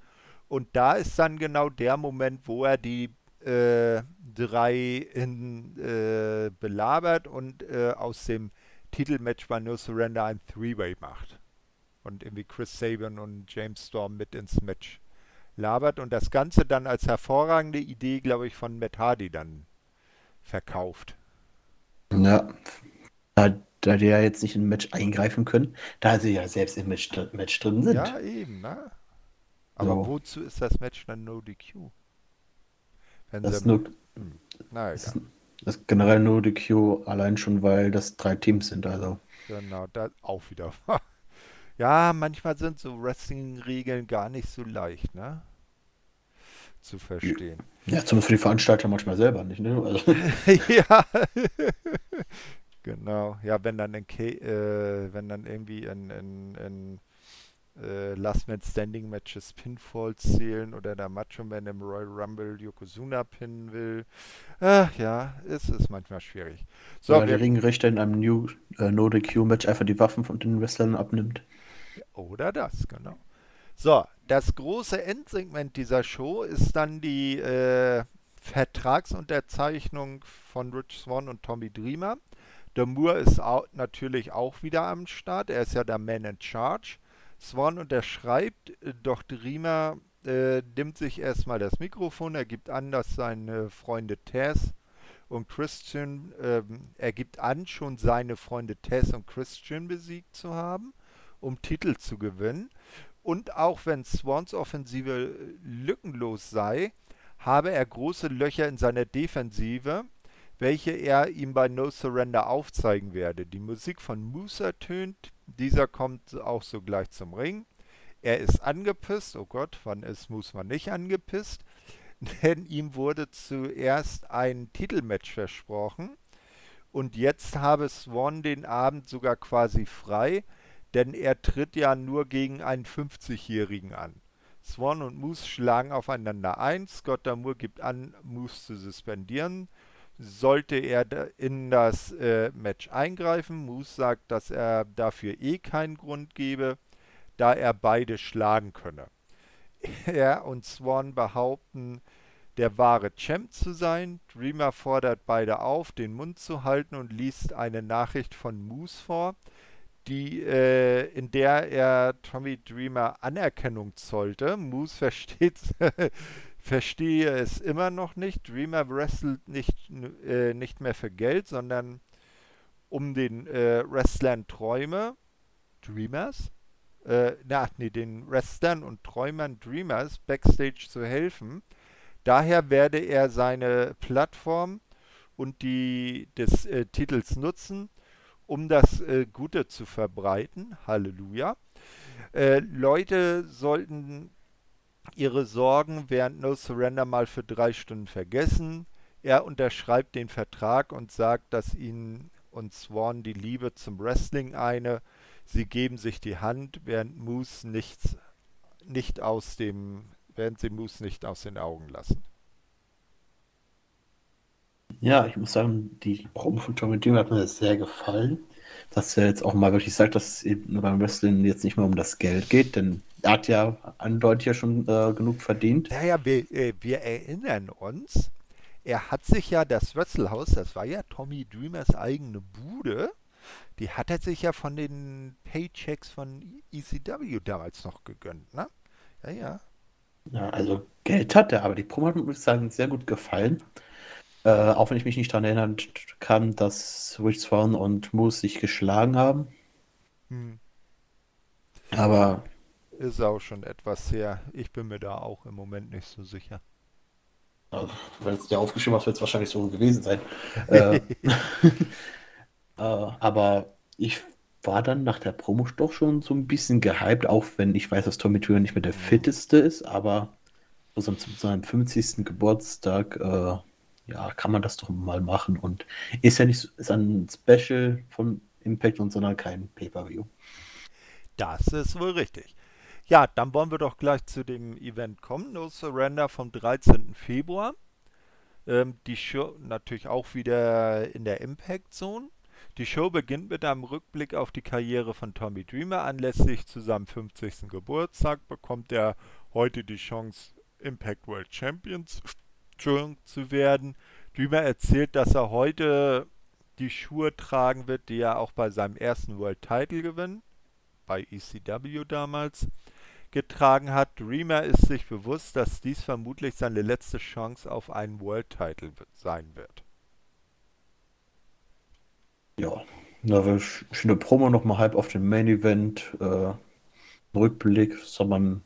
Und da ist dann genau der Moment, wo er die äh, drei in, äh, belabert und äh, aus dem Titelmatch bei No Surrender ein Three-Way macht. Und irgendwie Chris Saban und James Storm mit ins Match labert und das Ganze dann als hervorragende Idee, glaube ich, von Matt Hardy dann verkauft. Ja, da, da die ja jetzt nicht im Match eingreifen können, da sie ja selbst im Match, Match drin sind. Ja, eben, ne? Aber so. wozu ist das Match dann No DQ? Wenn das, ist nur, hm. Na, das, das ist generell nur die Q, allein schon, weil das drei Teams sind, also. Genau, da auch wieder. ja, manchmal sind so Wrestling-Regeln gar nicht so leicht, ne? Zu verstehen. Ja, zumindest für die Veranstalter manchmal selber nicht, ne? Also. ja. genau. Ja, wenn dann in äh, wenn dann irgendwie in, in, in äh, Last Man Standing Matches Pinfalls zählen oder der Macho Man im Royal Rumble Yokozuna pinnen will. Ach ja, es ist manchmal schwierig. So, oder der Ringrichter in einem New äh, No DQ Match einfach die Waffen von den Wrestlern abnimmt. Oder das, genau. So, das große Endsegment dieser Show ist dann die äh, Vertragsunterzeichnung von Rich Swan und Tommy Dreamer. Der Moore ist auch, natürlich auch wieder am Start. Er ist ja der Man in Charge. Swan unterschreibt, äh, doch Dreamer äh, nimmt sich erstmal das Mikrofon, er gibt an, dass seine Freunde Tess und Christian, äh, er gibt an, schon seine Freunde Tess und Christian besiegt zu haben, um Titel zu gewinnen. Und auch wenn Swans Offensive lückenlos sei, habe er große Löcher in seiner Defensive, welche er ihm bei No Surrender aufzeigen werde. Die Musik von Moose ertönt, dieser kommt auch sogleich zum Ring. Er ist angepisst. Oh Gott, wann ist Moose nicht angepisst? Denn ihm wurde zuerst ein Titelmatch versprochen. Und jetzt habe Swan den Abend sogar quasi frei, denn er tritt ja nur gegen einen 50-Jährigen an. Swan und Moose schlagen aufeinander ein. Scott Damour gibt an, Moose zu suspendieren sollte er in das äh, Match eingreifen. Moose sagt, dass er dafür eh keinen Grund gebe, da er beide schlagen könne. Er und Swan behaupten, der wahre Champ zu sein. Dreamer fordert beide auf, den Mund zu halten und liest eine Nachricht von Moose vor, die, äh, in der er Tommy Dreamer Anerkennung zollte. Moose versteht verstehe es immer noch nicht. Dreamer wrestelt nicht, äh, nicht mehr für Geld, sondern um den äh, Wrestlern Träume, Dreamers, äh, na, nee, den Wrestlern und Träumern Dreamers backstage zu helfen. Daher werde er seine Plattform und die des äh, Titels nutzen, um das äh, Gute zu verbreiten. Halleluja. Äh, Leute sollten ihre Sorgen während No Surrender mal für drei Stunden vergessen. Er unterschreibt den Vertrag und sagt, dass ihnen und Swan die Liebe zum Wrestling eine. Sie geben sich die Hand, während Moose nichts, nicht aus dem, werden sie Moose nicht aus den Augen lassen. Ja, ich muss sagen, die Promo von Tommy Dreamer hat mir sehr gefallen. Dass er jetzt auch mal wirklich sagt, dass es eben beim Wrestling jetzt nicht mehr um das Geld geht, denn er hat ja eindeutig ja schon äh, genug verdient. Naja, wir, äh, wir erinnern uns, er hat sich ja das Wrestlehaus, das war ja Tommy Dreamers eigene Bude, die hat er sich ja von den Paychecks von ECW damals noch gegönnt, ne? Ja, ja. Ja, also Geld hat er, aber die Promo hat mir, muss ich sagen, sehr gut gefallen. Äh, auch wenn ich mich nicht daran erinnern kann, dass Rich Swan und Moose sich geschlagen haben. Hm. Aber. Ist auch schon etwas her. Ich bin mir da auch im Moment nicht so sicher. Wenn es dir aufgeschrieben hast, wird es wahrscheinlich so gewesen sein. äh, äh, aber ich war dann nach der Promo doch schon so ein bisschen gehypt, auch wenn ich weiß, dass Tommy Türen nicht mehr der hm. fitteste ist, aber so zu seinem 50. Geburtstag äh, ja, kann man das doch mal machen. Und ist ja nicht ist ein Special von Impact und sondern kein Pay-Per-View. Das ist wohl richtig. Ja, dann wollen wir doch gleich zu dem Event kommen. No Surrender vom 13. Februar. Ähm, die Show natürlich auch wieder in der Impact Zone. Die Show beginnt mit einem Rückblick auf die Karriere von Tommy Dreamer. Anlässlich zu seinem 50. Geburtstag bekommt er heute die Chance, Impact World Champions zu werden. Dümer erzählt, dass er heute die Schuhe tragen wird, die er auch bei seinem ersten World Title Gewinn, bei ECW damals, getragen hat. Dreamer ist sich bewusst, dass dies vermutlich seine letzte Chance auf einen World Title sein wird. Ja, eine schöne Promo nochmal halb auf dem Main Event. Äh, Rückblick, das hat man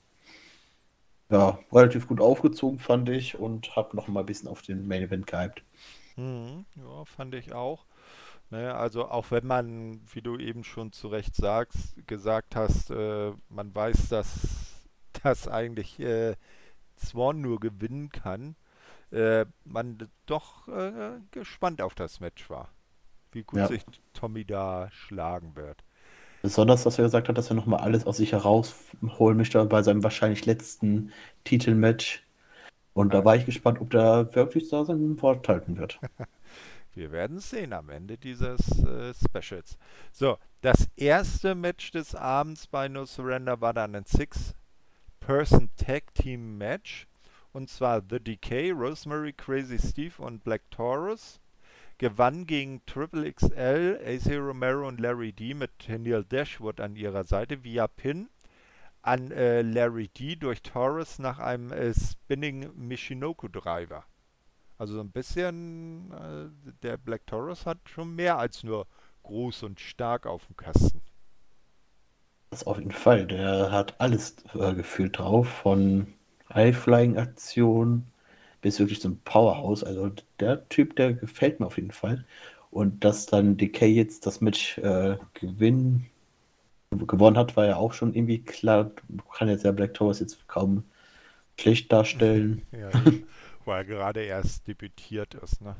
ja, relativ gut aufgezogen, fand ich, und habe noch mal ein bisschen auf den Main Event gehypt. Hm, ja, fand ich auch. Ne, also auch wenn man, wie du eben schon zu Recht sagst, gesagt hast, äh, man weiß, dass das eigentlich äh, Swan nur gewinnen kann, äh, man doch äh, gespannt auf das Match war. Wie gut ja. sich Tommy da schlagen wird. Besonders, dass er gesagt hat, dass er nochmal alles aus sich herausholen möchte bei seinem wahrscheinlich letzten Titelmatch. Und da war ich gespannt, ob der wirklich da seinen Wort halten wird. Wir werden sehen am Ende dieses äh, Specials. So, das erste Match des Abends bei No Surrender war dann ein Six-Person Tag Team Match. Und zwar The Decay, Rosemary, Crazy Steve und Black Taurus gewann gegen Triple XL, AC Romero und Larry D mit Neil Dashwood an ihrer Seite via Pin an äh, Larry D durch Torres nach einem äh, Spinning Michinoku Driver. Also so ein bisschen, äh, der Black Taurus hat schon mehr als nur groß und stark auf dem Kasten. Das auf jeden Fall. Der hat alles äh, gefühlt drauf, von High-Flying-Aktionen bis wirklich zum Powerhouse. Also der Typ, der gefällt mir auf jeden Fall. Und dass dann Decay jetzt das Match äh, gewinnen, gewonnen hat, war ja auch schon irgendwie klar. Kann jetzt ja Black Towers jetzt kaum schlecht darstellen. Ja, weil er gerade erst debütiert ist, ne?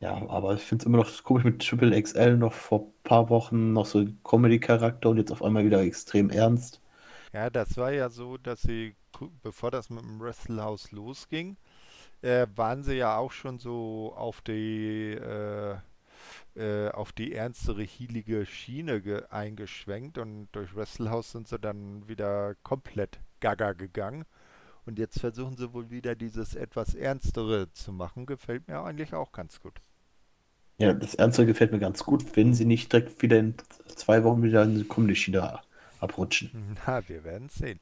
Ja, aber ich finde es immer noch komisch mit Triple XL noch vor ein paar Wochen noch so Comedy-Charakter und jetzt auf einmal wieder extrem ernst. Ja, das war ja so, dass sie, bevor das mit dem Wrestlehouse losging, äh, waren sie ja auch schon so auf die äh, äh, auf die ernstere, hielige Schiene eingeschwenkt und durch Wrestlehouse sind sie dann wieder komplett gaga gegangen. Und jetzt versuchen sie wohl wieder dieses etwas Ernstere zu machen. Gefällt mir eigentlich auch ganz gut. Ja, das Ernstere gefällt mir ganz gut, wenn sie nicht direkt wieder in zwei Wochen wieder in die Comedy-Schiene abrutschen. Na, wir werden sehen.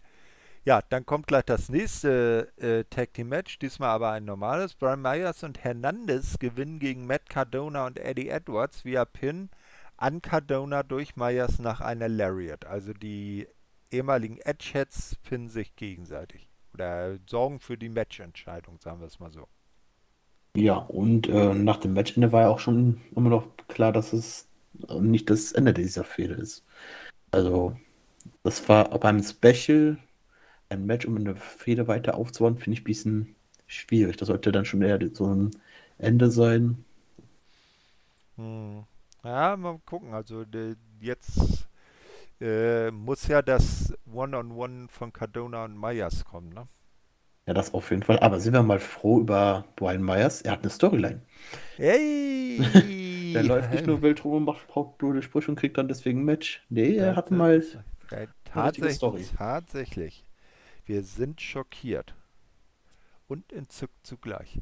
Ja, dann kommt gleich das nächste äh, Tag Team Match, diesmal aber ein normales. Brian Myers und Hernandez gewinnen gegen Matt Cardona und Eddie Edwards via Pin an Cardona durch Myers nach einer Lariat. Also die ehemaligen Edgeheads pinnen sich gegenseitig oder sorgen für die Matchentscheidung, sagen wir es mal so. Ja, und äh, nach dem Matchende war ja auch schon immer noch klar, dass es nicht das Ende dieser Fehde ist. Also, das war beim Special ein Match, um eine Fehde weiter aufzubauen, finde ich ein bisschen schwierig. Das sollte dann schon eher so ein Ende sein. Hm. Ja, mal gucken. Also jetzt äh, muss ja das One-on-One von Cardona und Myers kommen, ne? Ja, das auf jeden Fall. Aber sind wir mal froh über Brian Myers. Er hat eine Storyline. Hey! Der läuft nicht nur wild rum und macht blöde Sprüche und kriegt dann deswegen ein Match. Nee, er hat mal. Tatsächlich, Story. tatsächlich. Wir sind schockiert. Und entzückt zugleich.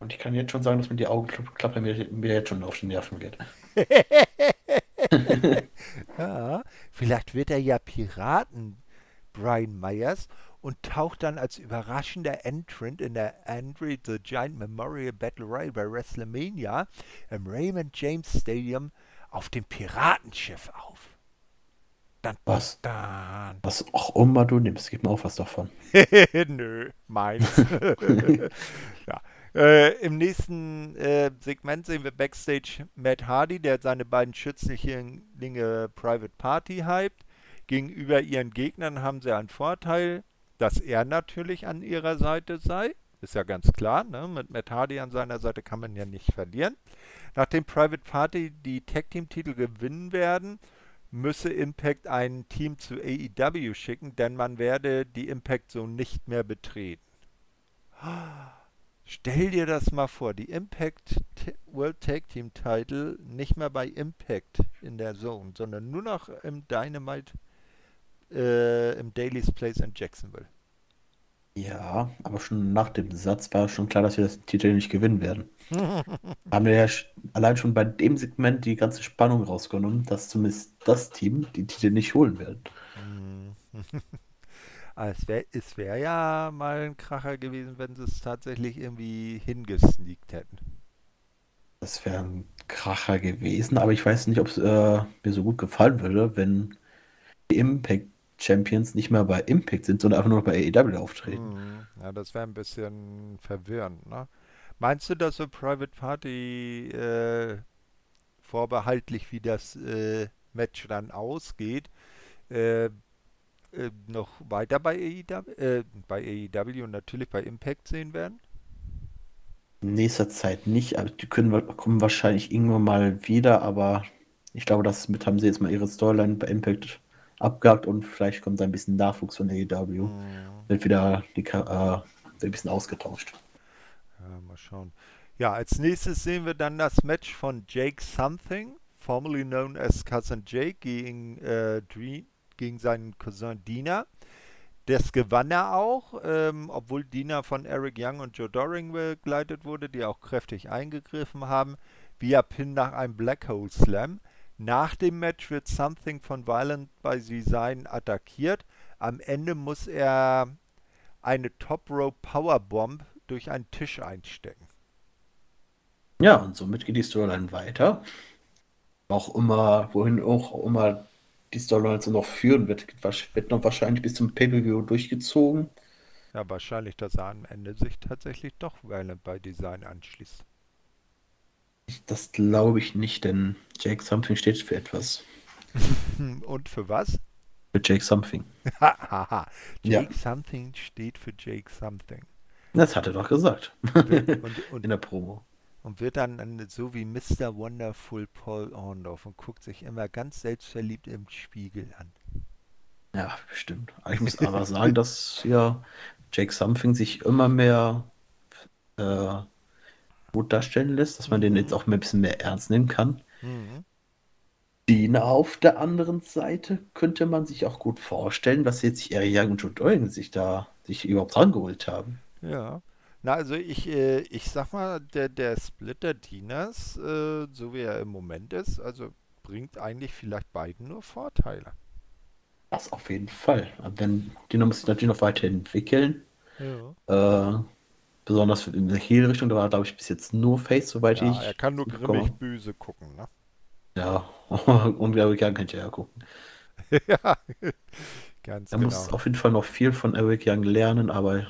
Und ich kann jetzt schon sagen, dass mir die Augenklappe mir, mir jetzt schon auf die Nerven geht. Ja, vielleicht wird er ja Piraten, Brian Myers, und taucht dann als überraschender Entrant in der Andre the Giant Memorial Battle Royale bei WrestleMania im Raymond James Stadium auf dem Piratenschiff auf. Dann, Was? dann. Was auch immer du nimmst, gib mir auch was davon. Nö, meins. ja. Äh, Im nächsten äh, Segment sehen wir Backstage Matt Hardy, der seine beiden Schützlinge Private Party hypt. Gegenüber ihren Gegnern haben sie einen Vorteil, dass er natürlich an ihrer Seite sei. Ist ja ganz klar, ne? mit Matt Hardy an seiner Seite kann man ja nicht verlieren. Nachdem Private Party die Tag Team Titel gewinnen werden, müsse Impact ein Team zu AEW schicken, denn man werde die Impact Zone nicht mehr betreten. Stell dir das mal vor, die Impact World Tag Team Title nicht mehr bei Impact in der Zone, sondern nur noch im Dynamite, äh, im Daily's Place in Jacksonville. Ja, aber schon nach dem Satz war schon klar, dass wir das Titel nicht gewinnen werden. Haben wir ja allein schon bei dem Segment die ganze Spannung rausgenommen, dass zumindest das Team die Titel nicht holen werden. Aber es wäre wär ja mal ein Kracher gewesen, wenn sie es tatsächlich irgendwie hingesneakt hätten. Das wäre ein Kracher gewesen, aber ich weiß nicht, ob es äh, mir so gut gefallen würde, wenn die Impact Champions nicht mehr bei Impact sind, sondern einfach nur noch bei AEW auftreten. Hm, Ja, das wäre ein bisschen verwirrend, ne? Meinst du, dass so Private Party äh, vorbehaltlich, wie das äh, Match dann ausgeht, äh, äh, noch weiter bei AEW, äh, bei AEW und natürlich bei Impact sehen werden? In nächster Zeit nicht, aber die können, kommen wahrscheinlich irgendwann mal wieder, aber ich glaube, das mit haben sie jetzt mal ihre Storyline bei Impact abgehakt und vielleicht kommt da ein bisschen Nachwuchs von AEW. Hm, Wird wieder die, äh, ein bisschen ausgetauscht. ja, mal schauen. Ja, als nächstes sehen wir dann das Match von Jake Something, formerly known as Cousin Jake, gegen, äh, Dre gegen seinen Cousin Dina. Das gewann er auch, ähm, obwohl Dina von Eric Young und Joe Doring begleitet wurde, die auch kräftig eingegriffen haben, via Pin nach einem Black Hole Slam. Nach dem Match wird Something von Violent by Design attackiert. Am Ende muss er eine Top Rope Powerbomb durch einen Tisch einstecken. Ja, und somit geht die Storyline weiter. Auch immer, wohin auch immer die Storyline so noch führen wird, wird noch wahrscheinlich bis zum Pay-Per-View durchgezogen. Ja, wahrscheinlich, dass er am Ende sich tatsächlich doch Violent by Design anschließt. Das glaube ich nicht, denn Jake Something steht für etwas. Und für was? Für Jake Something. Hahaha. Ja. Jake Something steht für Jake Something. Das hat er doch gesagt. Und, und, In und, der Promo. und wird dann an- so wie Mr. Wonderful Paul Orndorff und guckt sich immer ganz selbstverliebt im Spiegel an. Ja, bestimmt. Aber ich muss aber sagen, dass ja Jake Something sich immer mehr äh, gut darstellen lässt, dass man den jetzt auch ein bisschen mehr ernst nehmen kann. Mhm. Dina auf der anderen Seite könnte man sich auch gut vorstellen, dass jetzt Young und Doring sich da sich überhaupt rangeholt haben. Ja. Na, also ich, äh, ich sag mal, der, der Splitter Dinas, äh, so wie er im Moment ist, also bringt eigentlich vielleicht beiden nur Vorteile. Das auf jeden Fall. Denn Dina muss sich natürlich noch weiterentwickeln. Ja. Äh, besonders in der Heel-Richtung, da war, glaube ich, bis jetzt nur Face, soweit Ja, ich. er kann nur grimmig böse gucken, ne? Ja, und Eric Young könnte ja gucken. ja, ganz Er genau. muss auf jeden Fall noch viel von Eric Young lernen, aber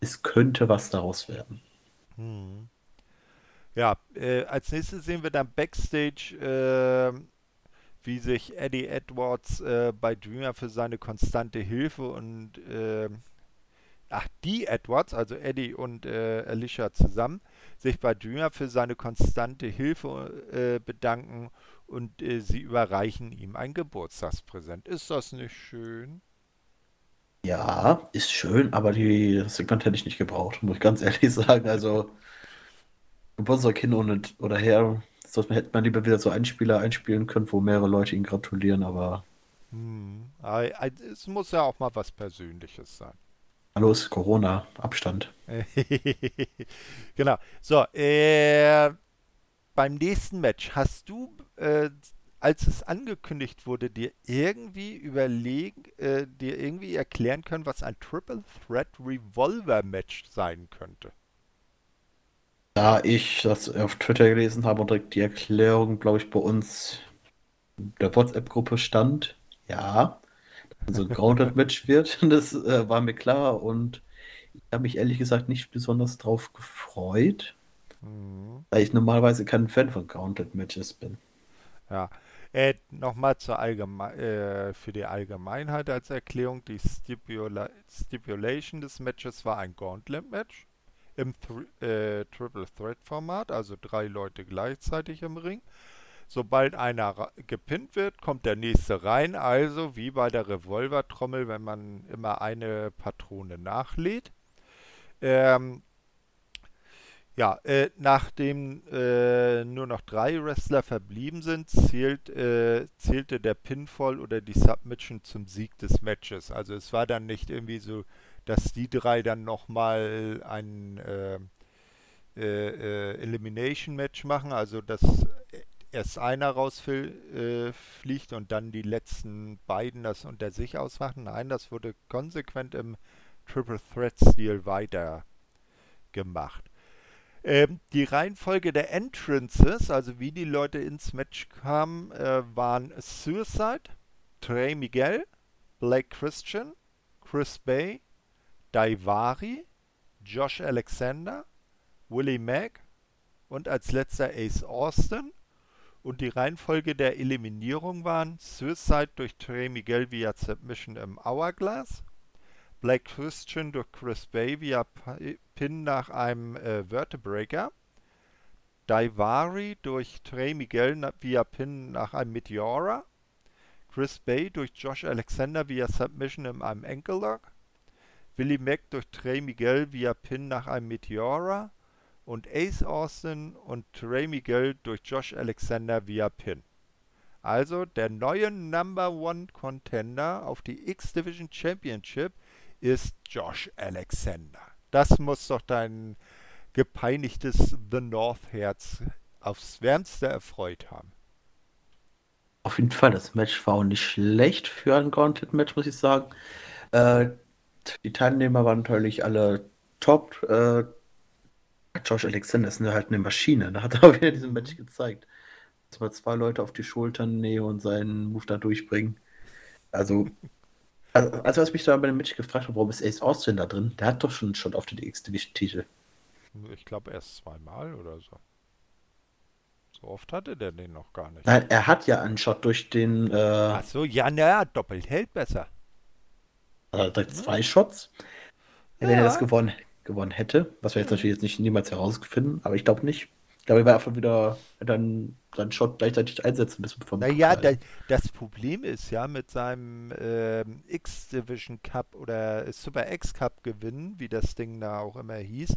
es könnte was daraus werden. Hm. Ja, äh, als nächstes sehen wir dann Backstage, äh, wie sich Eddie Edwards äh, bei Dreamer für seine konstante Hilfe und äh, ach, die Edwards, also Eddie und äh, Alicia zusammen, sich bei Dreamer für seine konstante Hilfe äh, bedanken und äh, sie überreichen ihm ein Geburtstagspräsent. Ist das nicht schön? Ja, ist schön, aber die, das Segment hätte ich nicht gebraucht, muss ich ganz ehrlich sagen. Also, Geburtstag hin und, oder her, sonst hätte man lieber wieder so einen Spieler einspielen können, wo mehrere Leute ihm gratulieren, aber Hm. Es muss ja auch mal was Persönliches sein. Ist Corona, Abstand. Genau. So, äh, beim nächsten Match hast du, äh, als es angekündigt wurde, dir irgendwie überlegen, äh, dir irgendwie erklären können, was ein Triple Threat Revolver Match sein könnte. Da ich das auf Twitter gelesen habe und direkt die Erklärung, glaube ich, bei uns in der WhatsApp-Gruppe stand, ja, so ein Grounded-Match wird, das äh, war mir klar und ich habe mich ehrlich gesagt nicht besonders drauf gefreut, Mhm. weil ich normalerweise kein Fan von Grounded-Matches bin. Ja. Äh, nochmal äh, für die Allgemeinheit als Erklärung. Die Stipula Stipulation des Matches war ein Gauntlet-Match im Thr äh, Triple Threat Format, also drei Leute gleichzeitig im Ring. Sobald einer gepinnt wird, kommt der nächste rein, also wie bei der Revolvertrommel, wenn man immer eine Patrone nachlädt. Ähm, ja, äh, nachdem äh, nur noch drei Wrestler verblieben sind, zählt, äh, zählte der Pinfall oder die Submission zum Sieg des Matches. Also es war dann nicht irgendwie so, dass die drei dann nochmal ein äh, äh, äh, Elimination-Match machen, also dass erst einer rausfliegt äh, und dann die letzten beiden das unter sich ausmachen. Nein, das wurde konsequent im Triple Threat-Stil weiter gemacht. Ähm, die Reihenfolge der Entrances, also wie die Leute ins Match kamen, äh, waren Suicide, Trey Miguel, Blake Christian, Chris Bay, Daivari, Josh Alexander, Willie Mack und als letzter Ace Austin. Und die Reihenfolge der Eliminierung waren Suicide durch Trey Miguel via Submission im Hourglass, Black Christian durch Chris Bay via Pin nach einem äh, Vertebreaker. Daivari durch Trey Miguel via Pin nach einem Meteora. Chris Bay durch Josh Alexander via Submission in einem Ankle Lock. Willie Mack durch Trey Miguel via Pin nach einem Meteora. Und Ace Austin und Trey Miguel durch Josh Alexander via Pin. Also der neue Number One Contender auf die X-Division Championship ist Josh Alexander. Das muss doch dein gepeinigtes The North Herz aufs Wärmste erfreut haben. Auf jeden Fall, das Match war auch nicht schlecht für ein Gauntlet-Match, muss ich sagen. Äh, die Teilnehmer waren natürlich alle top. Äh, Josh Alexander ist halt eine Maschine. Da hat er auch wieder diesen Match gezeigt. Dass man zwei Leute auf die Schultern nehmen und seinen Move da durchbringen. Also, also, also was mich da bei dem Match gefragt habe, warum ist Ace Austin da drin? Der hat doch schon schon auf den X-Division-Titel. Ich glaube erst zweimal oder so. So oft hatte der den noch gar nicht. Nein, er hat ja einen Shot durch den äh, Ach so, ja, naja, doppelt hält besser. direkt zwei Shots. Wenn er Ja. das gewonnen, gewonnen hätte, was wir jetzt natürlich jetzt nicht niemals herausfinden, aber ich glaube nicht. Ich glaube, er wäre einfach wieder dann seinen Shot gleichzeitig einsetzen vom Naja, da, das Problem ist ja mit seinem ähm, X-Division Cup oder Super X-Cup gewinnen, wie das Ding da auch immer hieß,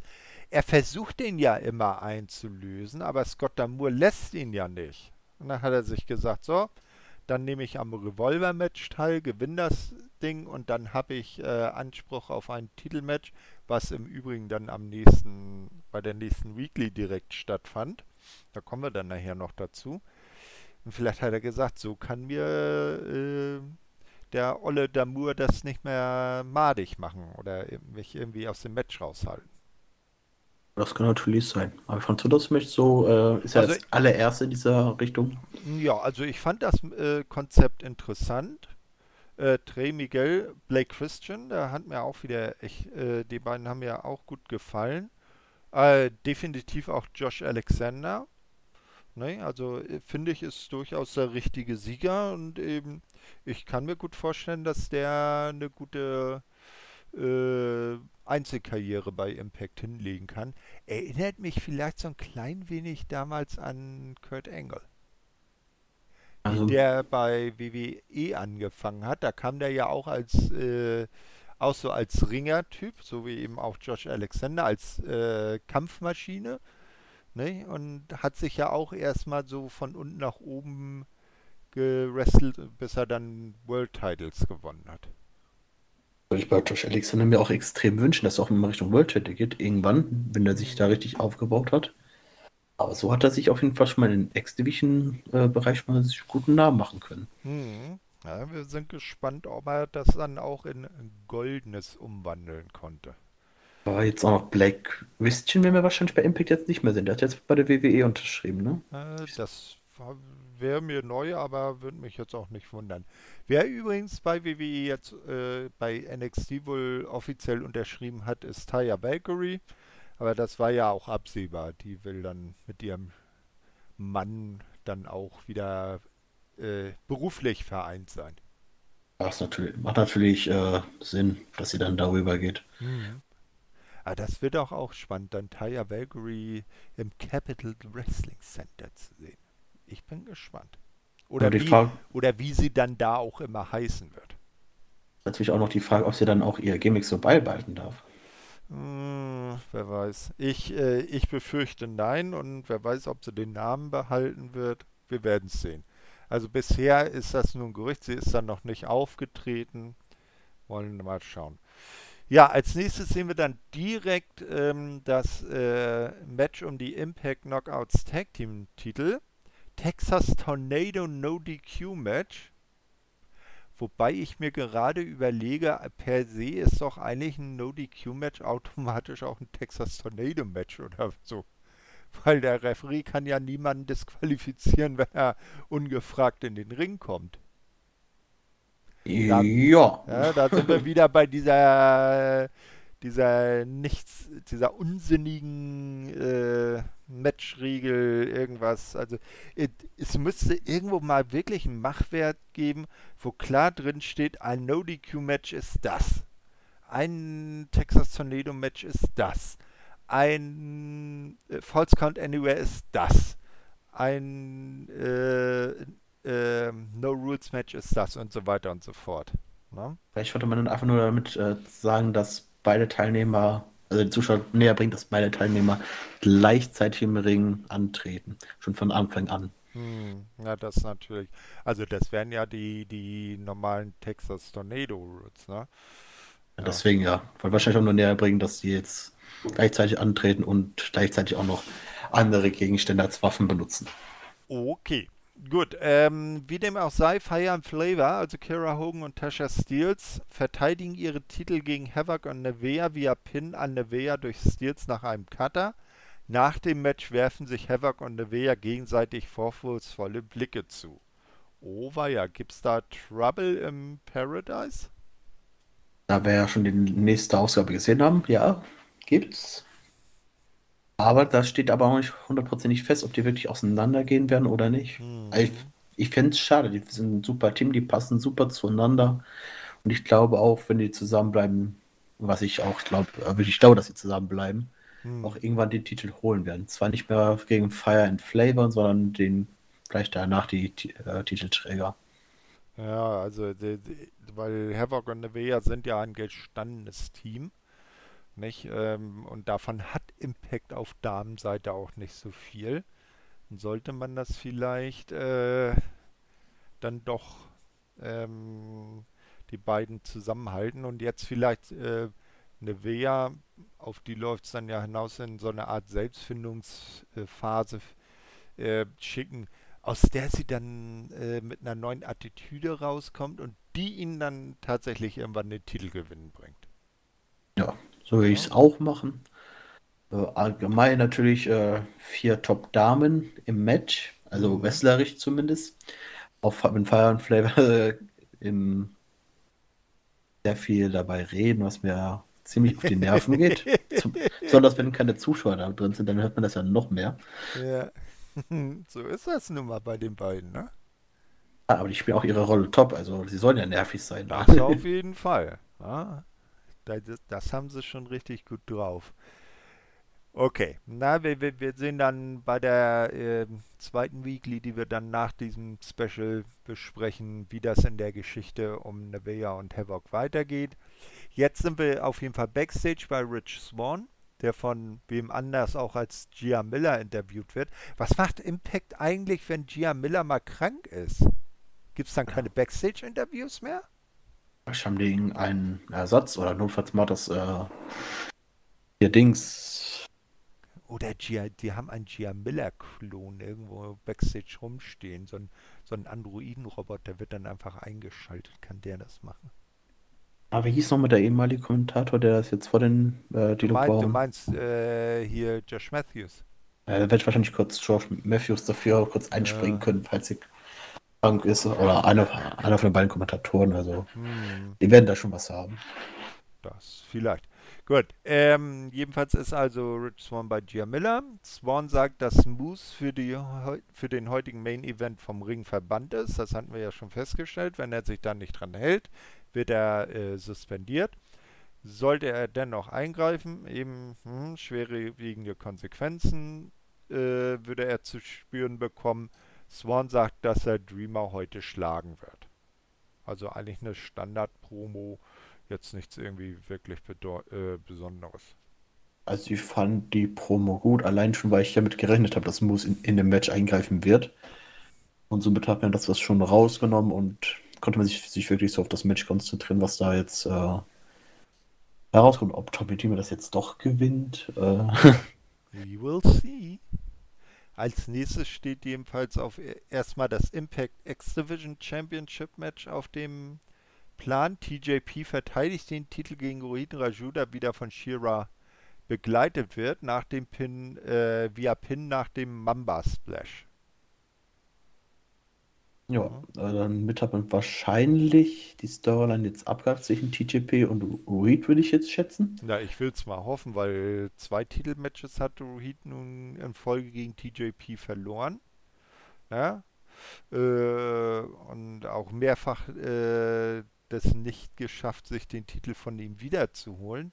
er versucht den ja immer einzulösen, aber Scott Damour lässt ihn ja nicht. Und dann hat er sich gesagt, so, dann nehme ich am Revolver-Match teil, gewinne das Ding und dann habe ich äh, Anspruch auf ein Titelmatch, was im Übrigen dann am nächsten, bei der nächsten Weekly direkt stattfand. Da kommen wir dann nachher noch dazu. Und vielleicht hat er gesagt, so kann mir äh, der Olle Damour das nicht mehr madig machen oder mich irgendwie aus dem Match raushalten. Das kann natürlich sein. Aber fandst du das Match so, äh, ist ja Also- das allererste in dieser Richtung? Ja, also ich fand das äh, Konzept interessant. Äh, Trey Miguel, Blake Christian, der hat mir auch wieder, ich, äh, die beiden haben mir auch gut gefallen. Äh, definitiv auch Josh Alexander. Ne, also äh, finde ich, ist durchaus der richtige Sieger und eben, ich kann mir gut vorstellen, dass der eine gute äh, Einzelkarriere bei Impact hinlegen kann. Erinnert mich vielleicht so ein klein wenig damals an Kurt Angle. Also, der bei WWE angefangen hat. Da kam der ja auch als äh, auch so als Ringer-Typ, so wie eben auch Josh Alexander, als äh, Kampfmaschine. Ne? Und hat sich ja auch erstmal so von unten nach oben gewrestelt, bis er dann World Titles gewonnen hat. Würde ich bei Josh Alexander mir auch extrem wünschen, dass er auch mal Richtung World Title geht, irgendwann, wenn er sich da richtig aufgebaut hat. Aber so hat er sich auf jeden Fall schon mal in den X-Division-Bereich mal einen guten Namen machen können. Hm. Ja, wir sind gespannt, ob er das dann auch in Goldenes umwandeln konnte. Aber jetzt auch noch Black Christian, wenn wir wahrscheinlich bei Impact jetzt nicht mehr sind. Der hat jetzt bei der WWE unterschrieben, ne? Äh, das wäre mir neu, aber würde mich jetzt auch nicht wundern. Wer übrigens bei WWE jetzt äh, bei NXT wohl offiziell unterschrieben hat, ist Taya Valkyrie. Aber das war ja auch absehbar. Die will dann mit ihrem Mann dann auch wieder äh, beruflich vereint sein. Das natürlich, macht natürlich äh, Sinn, dass sie dann darüber geht. Mhm. Aber das wird auch, auch spannend, dann Taya Valkyrie im Capital Wrestling Center zu sehen. Ich bin gespannt. Oder, wie, Frage, oder wie sie dann da auch immer heißen wird. Natürlich auch noch die Frage, ob sie dann auch ihr Gimmick so beibehalten darf. Hm, wer weiß. Ich, äh, ich befürchte nein und wer weiß, ob sie den Namen behalten wird. Wir werden es sehen. Also bisher ist das nur ein Gerücht. Sie ist dann noch nicht aufgetreten. Wollen wir mal schauen. Ja, als nächstes sehen wir dann direkt ähm, das äh, Match um die Impact Knockouts Tag Team Titel. Texas Tornado No DQ Match. Wobei ich mir gerade überlege, per se ist doch eigentlich ein No-DQ-Match automatisch auch ein Texas Tornado-Match oder so. Weil der Referee kann ja niemanden disqualifizieren, wenn er ungefragt in den Ring kommt. Da, ja. ja. Da sind wir wieder bei dieser dieser nichts, dieser unsinnigen äh, Matchregel, irgendwas. Also es müsste irgendwo mal wirklich einen Machwert geben, wo klar drin steht, ein No-DQ-Match ist das. Ein Texas Tornado Match ist das. Ein äh, False Count Anywhere ist das. Ein äh, äh, No Rules Match ist das und so weiter und so fort. Ne? Vielleicht wollte man dann einfach nur damit äh, sagen, dass beide Teilnehmer, also den Zuschauer näher bringt, dass beide Teilnehmer gleichzeitig im Ring antreten. Schon von Anfang an. Hm, ja, das natürlich. Also das wären ja die, die normalen Texas Tornado Roots, ne? Ja. Deswegen ja. Wollte wahrscheinlich auch nur näher bringen, dass die jetzt gleichzeitig antreten und gleichzeitig auch noch andere Gegenstände als Waffen benutzen. Okay. Gut, ähm, wie dem auch sei, Fire and Flavor, also Kira Hogan und Tasha Steels, verteidigen ihre Titel gegen Havoc und Nevea via Pin an Nevea durch Steels nach einem Cutter. Nach dem Match werfen sich Havoc und Nevea gegenseitig vorwurfsvolle Blicke zu. Oh, ja, gibt's da Trouble im Paradise? Da wir ja schon die nächste Ausgabe gesehen haben, ja, gibt's. Aber das steht aber auch nicht hundertprozentig fest, ob die wirklich auseinandergehen werden oder nicht. Mhm. Ich, ich fände es schade, die sind ein super Team, die passen super zueinander. Und ich glaube auch, wenn die zusammenbleiben, was ich auch glaube, äh, ich glaube, dass sie zusammenbleiben, mhm. auch irgendwann den Titel holen werden. Zwar nicht mehr gegen Fire and Flavor, sondern den gleich danach die äh, Titelträger. Ja, also, die, die, weil Havoc und Nevea sind ja ein gestandenes Team. Nicht? Ähm, und davon hat Impact auf Damenseite auch nicht so viel. Dann sollte man das vielleicht äh, dann doch ähm, die beiden zusammenhalten und jetzt vielleicht äh, eine Wea, auf die läuft es dann ja hinaus in so eine Art Selbstfindungsphase äh, schicken, aus der sie dann äh, mit einer neuen Attitüde rauskommt und die ihnen dann tatsächlich irgendwann den Titelgewinn bringt. Ja, so würde ich es auch machen. Äh, allgemein natürlich äh, vier Top-Damen im Match, also mhm. wrestlerisch zumindest. Auch mit Fire and Flavor äh, im sehr viel dabei reden, was mir ziemlich auf die Nerven geht. Zum, besonders wenn keine Zuschauer da drin sind, dann hört man das ja noch mehr. Ja, so ist das nun mal bei den beiden, ne? aber die spielen auch ihre Rolle top, also sie sollen ja nervig sein. Das auf jeden Fall. Ja. Das, haben sie schon richtig gut drauf. Okay, na, wir, wir, wir sehen dann bei der äh, zweiten Weekly, die wir dann nach diesem Special besprechen, wie das in der Geschichte um Nevea und Havoc weitergeht. Jetzt sind wir auf jeden Fall backstage bei Rich Swan, der von wem anders auch als Gia Miller interviewt wird. Was macht Impact eigentlich, wenn Gia Miller mal krank ist? Gibt es dann keine Backstage-Interviews mehr? Wahrscheinlich haben die irgendeinen Ersatz oder notfalls mal das äh, hier Dings. Oder Gia, die haben einen Gia Miller-Klon irgendwo backstage rumstehen. So ein, so ein Androiden-Roboter wird dann einfach eingeschaltet. Kann der das machen? Aber wie hieß nochmal der ehemalige Kommentator, der das jetzt vor den äh, Du, mein, du meinst äh, hier Josh Matthews. Äh, da wird wahrscheinlich kurz George Matthews dafür kurz einspringen Ja. können, falls sie krank ist. Oder einer, einer von den beiden Kommentatoren. Also, Hm. die werden da schon was haben. Das vielleicht. Gut. Ähm, jedenfalls ist also Rich Swan bei Gia Miller. Swan sagt, dass Moose für, die, für den heutigen Main Event vom Ring verbannt ist. Das hatten wir ja schon festgestellt. Wenn er sich dann nicht dran hält, wird er äh, suspendiert. Sollte er dennoch eingreifen, eben hm, schwerwiegende Konsequenzen äh, würde er zu spüren bekommen. Swan sagt, dass er Dreamer heute schlagen wird. Also eigentlich eine Standard-Promo, jetzt nichts irgendwie wirklich äh, Besonderes. Also ich fand die Promo gut, allein schon, weil ich damit gerechnet habe, dass Moose in, in dem Match eingreifen wird. Und somit hat man das was schon rausgenommen und konnte man sich, sich wirklich so auf das Match konzentrieren, was da jetzt äh, herauskommt. Ob Tommy Dreamer das jetzt doch gewinnt. Äh, We will see. Als nächstes steht jedenfalls auf e- erstmal das Impact X Division Championship Match auf dem Plan. TJP verteidigt den Titel gegen Rohit Raju, der wieder von Shira begleitet wird, nach dem Pin, äh, via Pin nach dem Mamba Splash. Ja, äh, damit hat man wahrscheinlich die Storyline jetzt abgehakt zwischen TJP und Reed, würde ich jetzt schätzen. Na, ich will es mal hoffen, weil zwei Titelmatches hat Rohit nun in Folge gegen TJP verloren. Ja? Äh, und auch mehrfach äh, das nicht geschafft, sich den Titel von ihm wiederzuholen.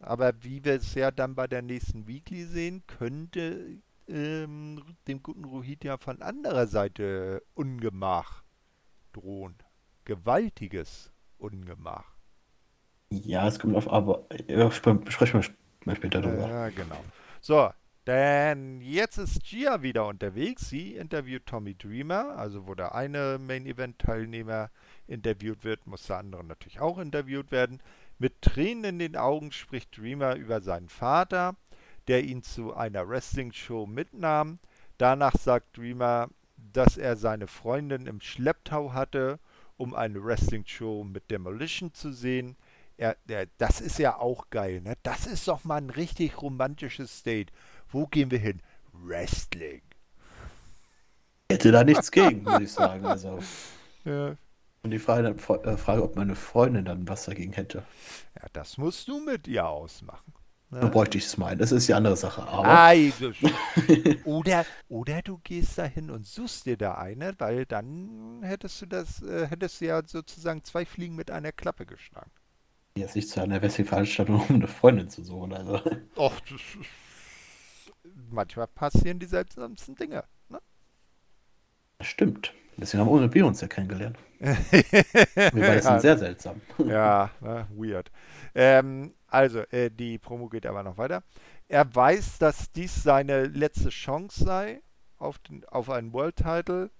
Aber wie wir es ja dann bei der nächsten Weekly sehen, könnte ähm, dem guten Rohit ja von anderer Seite Ungemach drohen. Gewaltiges Ungemach. Ja, es kommt auf, aber ja, sp- sprechen wir später drüber. Ja, genau. So, denn jetzt ist Gia wieder unterwegs. Sie interviewt Tommy Dreamer, also wo der eine Main Event Teilnehmer interviewt wird, muss der andere natürlich auch interviewt werden. Mit Tränen in den Augen spricht Dreamer über seinen Vater, der ihn zu einer Wrestling-Show mitnahm. Danach sagt Dreamer, dass er seine Freundin im Schlepptau hatte, um eine Wrestling-Show mit Demolition zu sehen. Er, der, das ist ja auch geil, ne? Das ist doch mal ein richtig romantisches Date. Wo gehen wir hin? Wrestling. Hätte da nichts gegen, muss ich sagen. Also, Ja. und die Frage, äh, Frage, ob meine Freundin dann was dagegen hätte. ja, das musst du mit ihr ausmachen. Da bräuchte ich es meinen. Das ist die andere Sache. Aber das- oder, oder du gehst da hin und suchst dir da eine, weil dann hättest du das, äh, hättest du ja sozusagen zwei Fliegen mit einer Klappe geschlagen. jetzt nicht zu einer Wrestling-Veranstaltung, um eine Freundin zu suchen. Also, Och, manchmal passieren die seltsamsten Dinge. Ne? das stimmt. Deswegen haben wir uns ja kennengelernt. Wir beide Ja. sind sehr seltsam. Ja, ne, weird. Ähm, also, äh, die Promo geht aber noch weiter. Er weiß, dass dies seine letzte Chance sei auf, den, auf einen World Title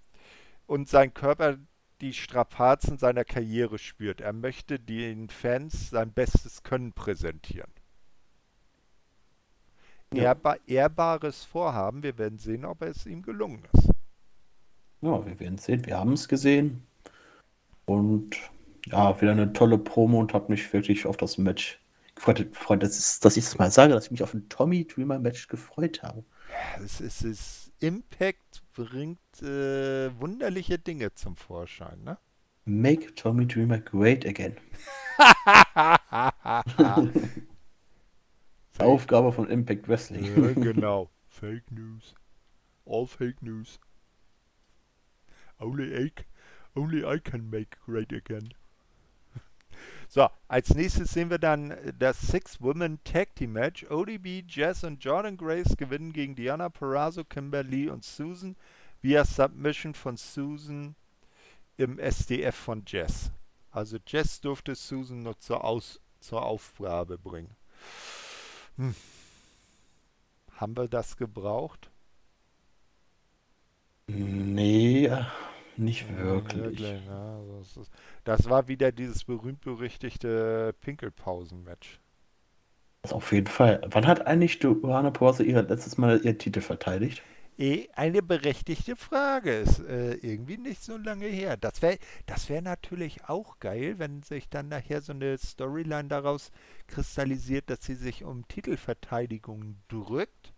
und sein Körper die Strapazen seiner Karriere spürt. Er möchte den Fans sein bestes Können präsentieren. Ja. Ehrbar, ehrbares Vorhaben. Wir werden sehen, ob es ihm gelungen ist. Ja, wir werden sehen. Wir haben es gesehen. Und ja, wieder eine tolle Promo und habe mich wirklich auf das Match gefreut. Freund, das ist, dass ich es mal sage, dass ich mich auf ein Tommy Dreamer Match gefreut habe. Es ist, es ist Impact bringt äh, wunderliche Dinge zum Vorschein, ne? Make Tommy Dreamer great again. Aufgabe von Impact Wrestling. Ja, genau. Fake News. All Fake News. Only I, only I can make great again. So, als nächstes sehen wir dann das Six-Women Tag Team Match. ODB, Jess und Jordan Grace gewinnen gegen Diana Perazzo, Kimberly und Susan via Submission von Susan im SDF von Jess. Also Jess durfte Susan nur zur, Aus zur Aufgabe bringen. Hm. Haben wir das gebraucht? Nee, nicht wirklich. wirklich ne? also das, ist, das war wieder dieses berühmt-berüchtigte Pinkelpausen-Match. Auf jeden Fall. Wann hat eigentlich Johanna Porse ihr letztes Mal ihren Titel verteidigt? Eh, eine berechtigte Frage. Ist äh, irgendwie nicht so lange her. Das wäre das wär natürlich auch geil, wenn sich dann nachher so eine Storyline daraus kristallisiert, dass sie sich um Titelverteidigung drückt.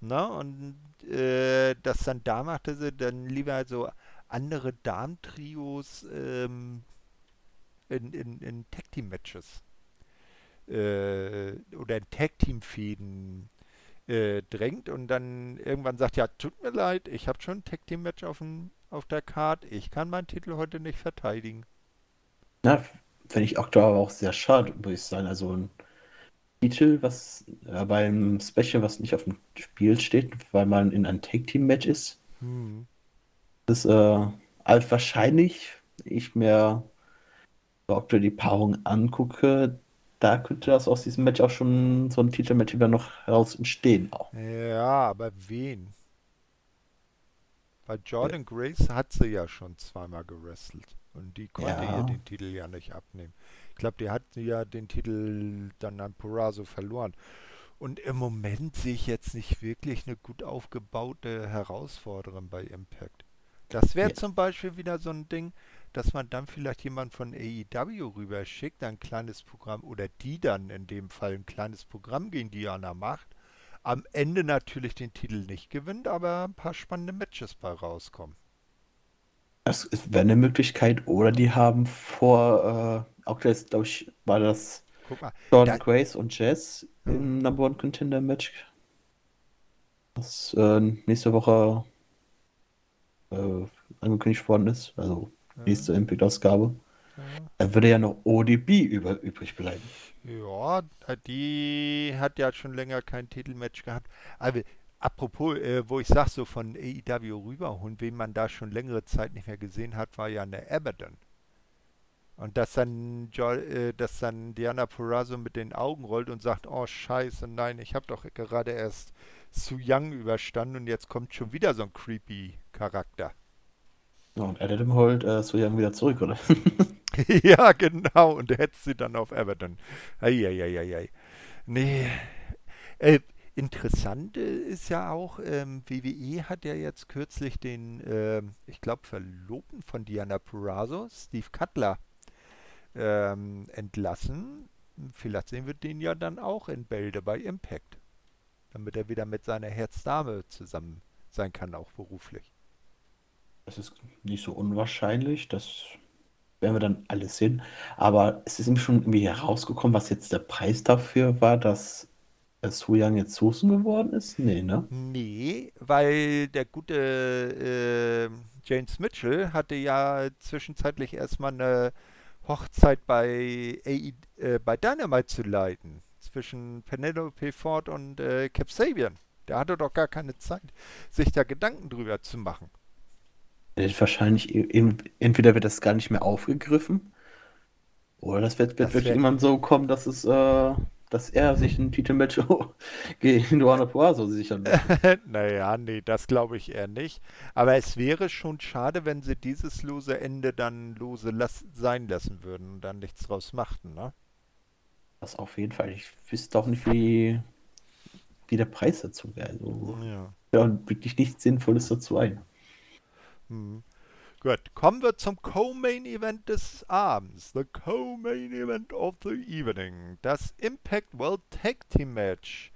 Ne? Und äh, das dann da machte sie dann lieber so andere Darmtrios ähm, in, in, in Tag-Team-Matches äh, oder in Tag-Team-Fäden äh, drängt und dann irgendwann sagt, ja, tut mir leid, ich habe schon ein Tag Team Match auf, auf der Card, ich kann meinen Titel heute nicht verteidigen. Na, finde ich aktuell auch sehr schade, muss ich sagen. Also ein Titel, was äh, beim Special, was nicht auf dem Spiel steht, weil man in einem Tag Team Match ist. Hm. Das ist äh, also wahrscheinlich, ich mir aktuell die Paarung angucke, da könnte das aus diesem Match auch schon so ein Titelmatch wieder noch heraus entstehen. Auch. Ja, aber wen? Weil Jordan. Grace hat sie ja schon zweimal gewrestelt. Und die konnte ja. ihr den Titel ja nicht abnehmen. Ich glaube, die hat ja den Titel dann an Purazo verloren. Und im Moment sehe ich jetzt nicht wirklich eine gut aufgebaute Herausforderin bei Impact. Das wäre ja. zum Beispiel wieder so ein Ding, dass man dann vielleicht jemand von AEW rüber schickt, ein kleines Programm oder die dann in dem Fall ein kleines Programm gegen Diana macht. Am Ende natürlich den Titel nicht gewinnt, aber ein paar spannende Matches bei rauskommen. Das wäre eine Möglichkeit. Oder die haben vor, äh, auch jetzt, glaube ich, war das Jordan Grace und Jess im Number One Contender Match. Das äh, nächste Woche äh, angekündigt worden ist. Also nächste Impact-Ausgabe. Ja. Dann würde ja noch ODB über, übrig bleiben. Ja, die hat ja schon länger kein Titelmatch gehabt. Aber apropos, äh, wo ich sag, so von AEW rüberholen, wen man da schon längere Zeit nicht mehr gesehen hat, war ja eine Abaddon. Und dass dann, äh, dass dann Diana Purrazzo mit den Augen rollt und sagt, oh scheiße, nein, ich habe doch gerade erst Su Young überstanden und jetzt kommt schon wieder so ein creepy Charakter. Ja, und Adam holt äh, Young wieder zurück, oder? ja, genau. Und er hetzt sie dann auf Everton. Eieieiei. Nee. Äh, interessant ist ja auch, ähm, WWE hat ja jetzt kürzlich den, äh, ich glaube, Verlobten von Diana Purrazzo, Steve Cutler, ähm, entlassen. Vielleicht sehen wir den ja dann auch in Bälde bei Impact. Damit er wieder mit seiner Herzdame zusammen sein kann, auch beruflich. Das ist nicht so unwahrscheinlich, das werden wir dann alles sehen. Aber es ist ihm schon irgendwie herausgekommen, was jetzt der Preis dafür war, dass Su Yang jetzt Susan geworden ist? Nee, ne? Nee, weil der gute äh, James Mitchell hatte ja zwischenzeitlich erstmal eine Hochzeit bei, AE, äh, bei Dynamite zu leiten. Zwischen Penelope Ford und äh, Cap Sabian. Der hatte doch gar keine Zeit, sich da Gedanken drüber zu machen. Wahrscheinlich, entweder wird das gar nicht mehr aufgegriffen, oder das wird, wird das wirklich irgendwann so kommen, dass es, äh, dass er sich ein Titelmatch gegen Johanna Poaso sichern will. naja, nee, das glaube ich eher nicht. Aber es wäre schon schade, wenn sie dieses lose Ende dann lose las sein lassen würden und dann nichts draus machten, ne? Das auf jeden Fall. Ich wüsste auch nicht, wie, wie der Preis dazu wäre. Also, ja. ja. wirklich nichts Sinnvolles dazu ein. Hm. Gut, kommen wir zum Co-Main Event des Abends. The Co-Main Event of the Evening. Das Impact World Tag Team Match.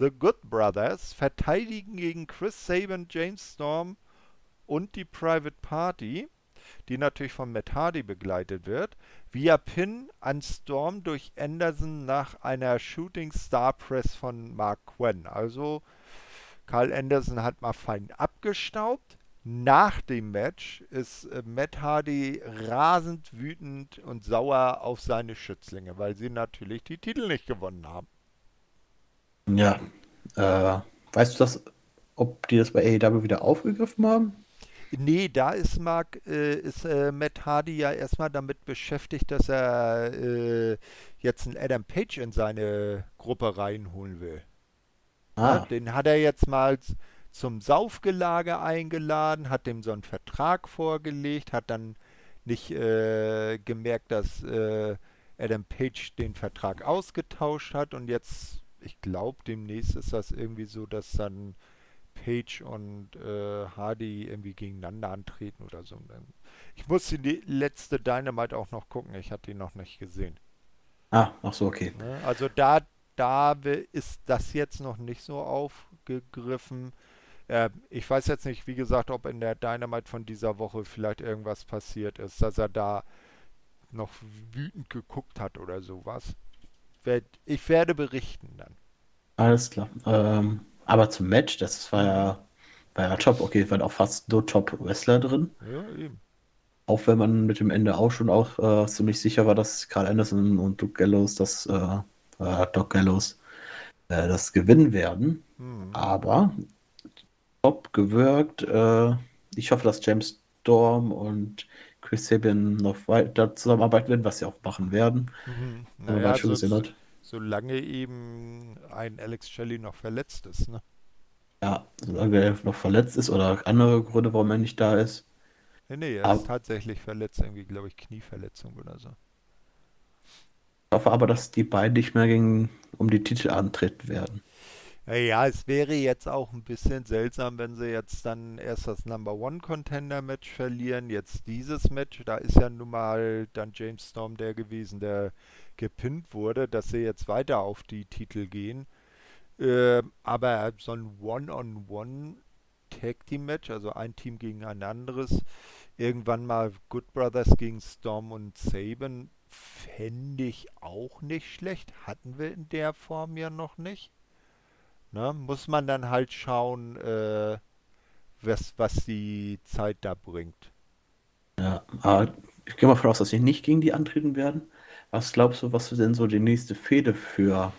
The Good Brothers verteidigen gegen Chris Sabin, James Storm und die Private Party, die natürlich von Matt Hardy begleitet wird, via Pin an Storm durch Anderson nach einer Shooting Star Press von Mark Quinn. Also Carl Anderson hat mal fein abgestaubt Nach dem Match ist äh, Matt Hardy rasend wütend und sauer auf seine Schützlinge, weil sie natürlich die Titel nicht gewonnen haben. Ja. Äh, weißt du das, ob die das bei AEW wieder aufgegriffen haben? Nee, da ist, Mark, äh, ist äh, Matt Hardy ja erstmal damit beschäftigt, dass er äh, jetzt einen Adam Page in seine Gruppe reinholen will. Ja, Ah, den hat er jetzt mal zum Saufgelage eingeladen, hat dem so einen Vertrag vorgelegt, hat dann nicht äh, gemerkt, dass äh, Adam Page den Vertrag ausgetauscht hat und jetzt, ich glaube, demnächst ist das irgendwie so, dass dann Page und äh, Hardy irgendwie gegeneinander antreten oder so. Ich muss die letzte Dynamite auch noch gucken, ich hatte ihn noch nicht gesehen. ah, ach so, okay. Ne? Also da, da ist das jetzt noch nicht so aufgegriffen. Äh, ich weiß jetzt nicht, wie gesagt, ob in der Dynamite von dieser Woche vielleicht irgendwas passiert ist, dass er da noch wütend geguckt hat oder sowas. Ich werde berichten dann. Alles klar. Ähm, aber zum Match, das war ja, war ja top. Okay, waren auch fast nur Top-Wrestler drin. Ja, eben. Auch wenn man mit dem Ende auch schon auch äh, ziemlich sicher war, dass Carl Anderson und Doug Gallows das, äh, äh, Doc Gallows äh, das gewinnen werden. Hm. Aber top gewirkt. Äh, ich hoffe, dass James Storm und Chris Sabin noch weiter zusammenarbeiten werden, was sie auch machen werden. Mhm. Naja, mal schon gesehen hat. solange eben ein Alex Shelley noch verletzt ist, ne? Ja, solange er noch verletzt ist oder andere Gründe, warum er nicht da ist. Nee, nee, er Aber ist tatsächlich verletzt, irgendwie, glaube ich, Knieverletzung oder so. ich hoffe aber, dass die beiden nicht mehr gegen, um die Titel antreten werden. Ja, es wäre jetzt auch ein bisschen seltsam, wenn sie jetzt dann erst das Number One Contender Match verlieren, jetzt dieses Match, da ist ja nun mal dann James Storm der gewesen, der gepinnt wurde, dass sie jetzt weiter auf die Titel gehen. Ähm, aber so ein One-on-One Tag Team Match, also ein Team gegen ein anderes, irgendwann mal Good Brothers gegen Storm und Saban, fände ich auch nicht schlecht. Hatten wir in der Form ja noch nicht. Ne? Muss man dann halt schauen, äh, was, was die Zeit da bringt. Ja, aber ich gehe mal davon aus, dass sie nicht gegen die antreten werden. Was glaubst du, was denn so die nächste Fehde für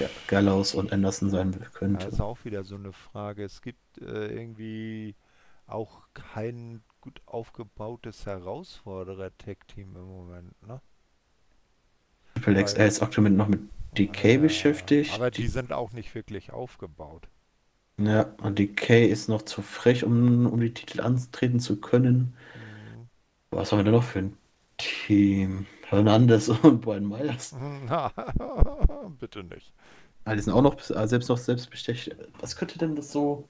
ja, Gallows und Anderson sein könnte? ist auch wieder so eine Frage. Es gibt äh, irgendwie auch kein gut aufgebautes Herausforderer-Tag-Team im Moment, ne? Triple X, er ist aktuell noch mit DK Äh, beschäftigt. aber die sind auch nicht wirklich aufgebaut. Ja, und DK ist noch zu frech, um, um die Titel antreten zu können. Mhm. Was haben wir denn noch für ein Team? Hernandez und Brian Myers. Na, bitte nicht. Ah, die sind auch noch äh, selbst noch selbst bestätigt. Was könnte denn das so?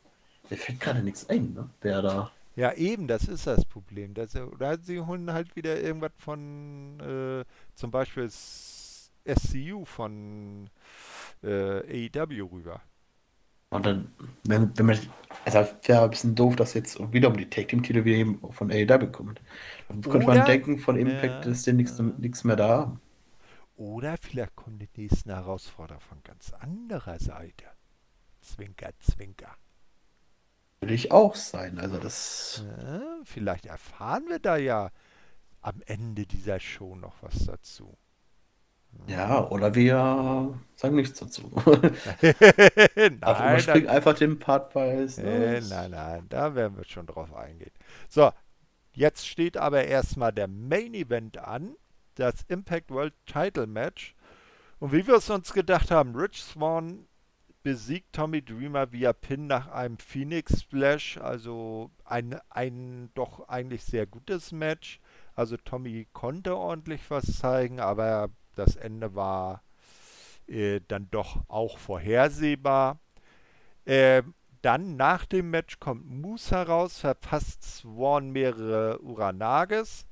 Mir fällt gerade nichts ein, ne? Wer da. Ja, eben, das ist das Problem. Dass, oder sie holen halt wieder irgendwas von, äh, zum Beispiel SCU von äh, AEW rüber. Und dann, wenn, wenn man. Also wäre ein bisschen doof, dass jetzt wieder um die Tag Team Titel wieder eben von AEW kommt. Dann könnte man denken, von Impact Ja, ist ja. nichts mehr da. Oder vielleicht kommen die nächsten Herausforderer von ganz anderer Seite. Zwinker, zwinker. Würde ich auch sein. Also das. Ja, vielleicht erfahren wir da ja am Ende dieser Show noch was dazu. Ja, oder wir sagen nichts dazu. nein, Aber überspringen einfach den Part, weil es. äh, nein, nein, da werden wir schon drauf eingehen. So, jetzt steht aber erstmal der Main Event an, das Impact World Title Match. Und wie wir es uns gedacht haben, Rich Swan besiegt Tommy Dreamer via Pin nach einem Phoenix Splash, also ein, ein doch eigentlich sehr gutes Match. Also Tommy konnte ordentlich was zeigen, aber das Ende war äh, dann doch auch vorhersehbar. Ähm, dann nach dem Match kommt Moose heraus, verpasst Swan mehrere Uranages.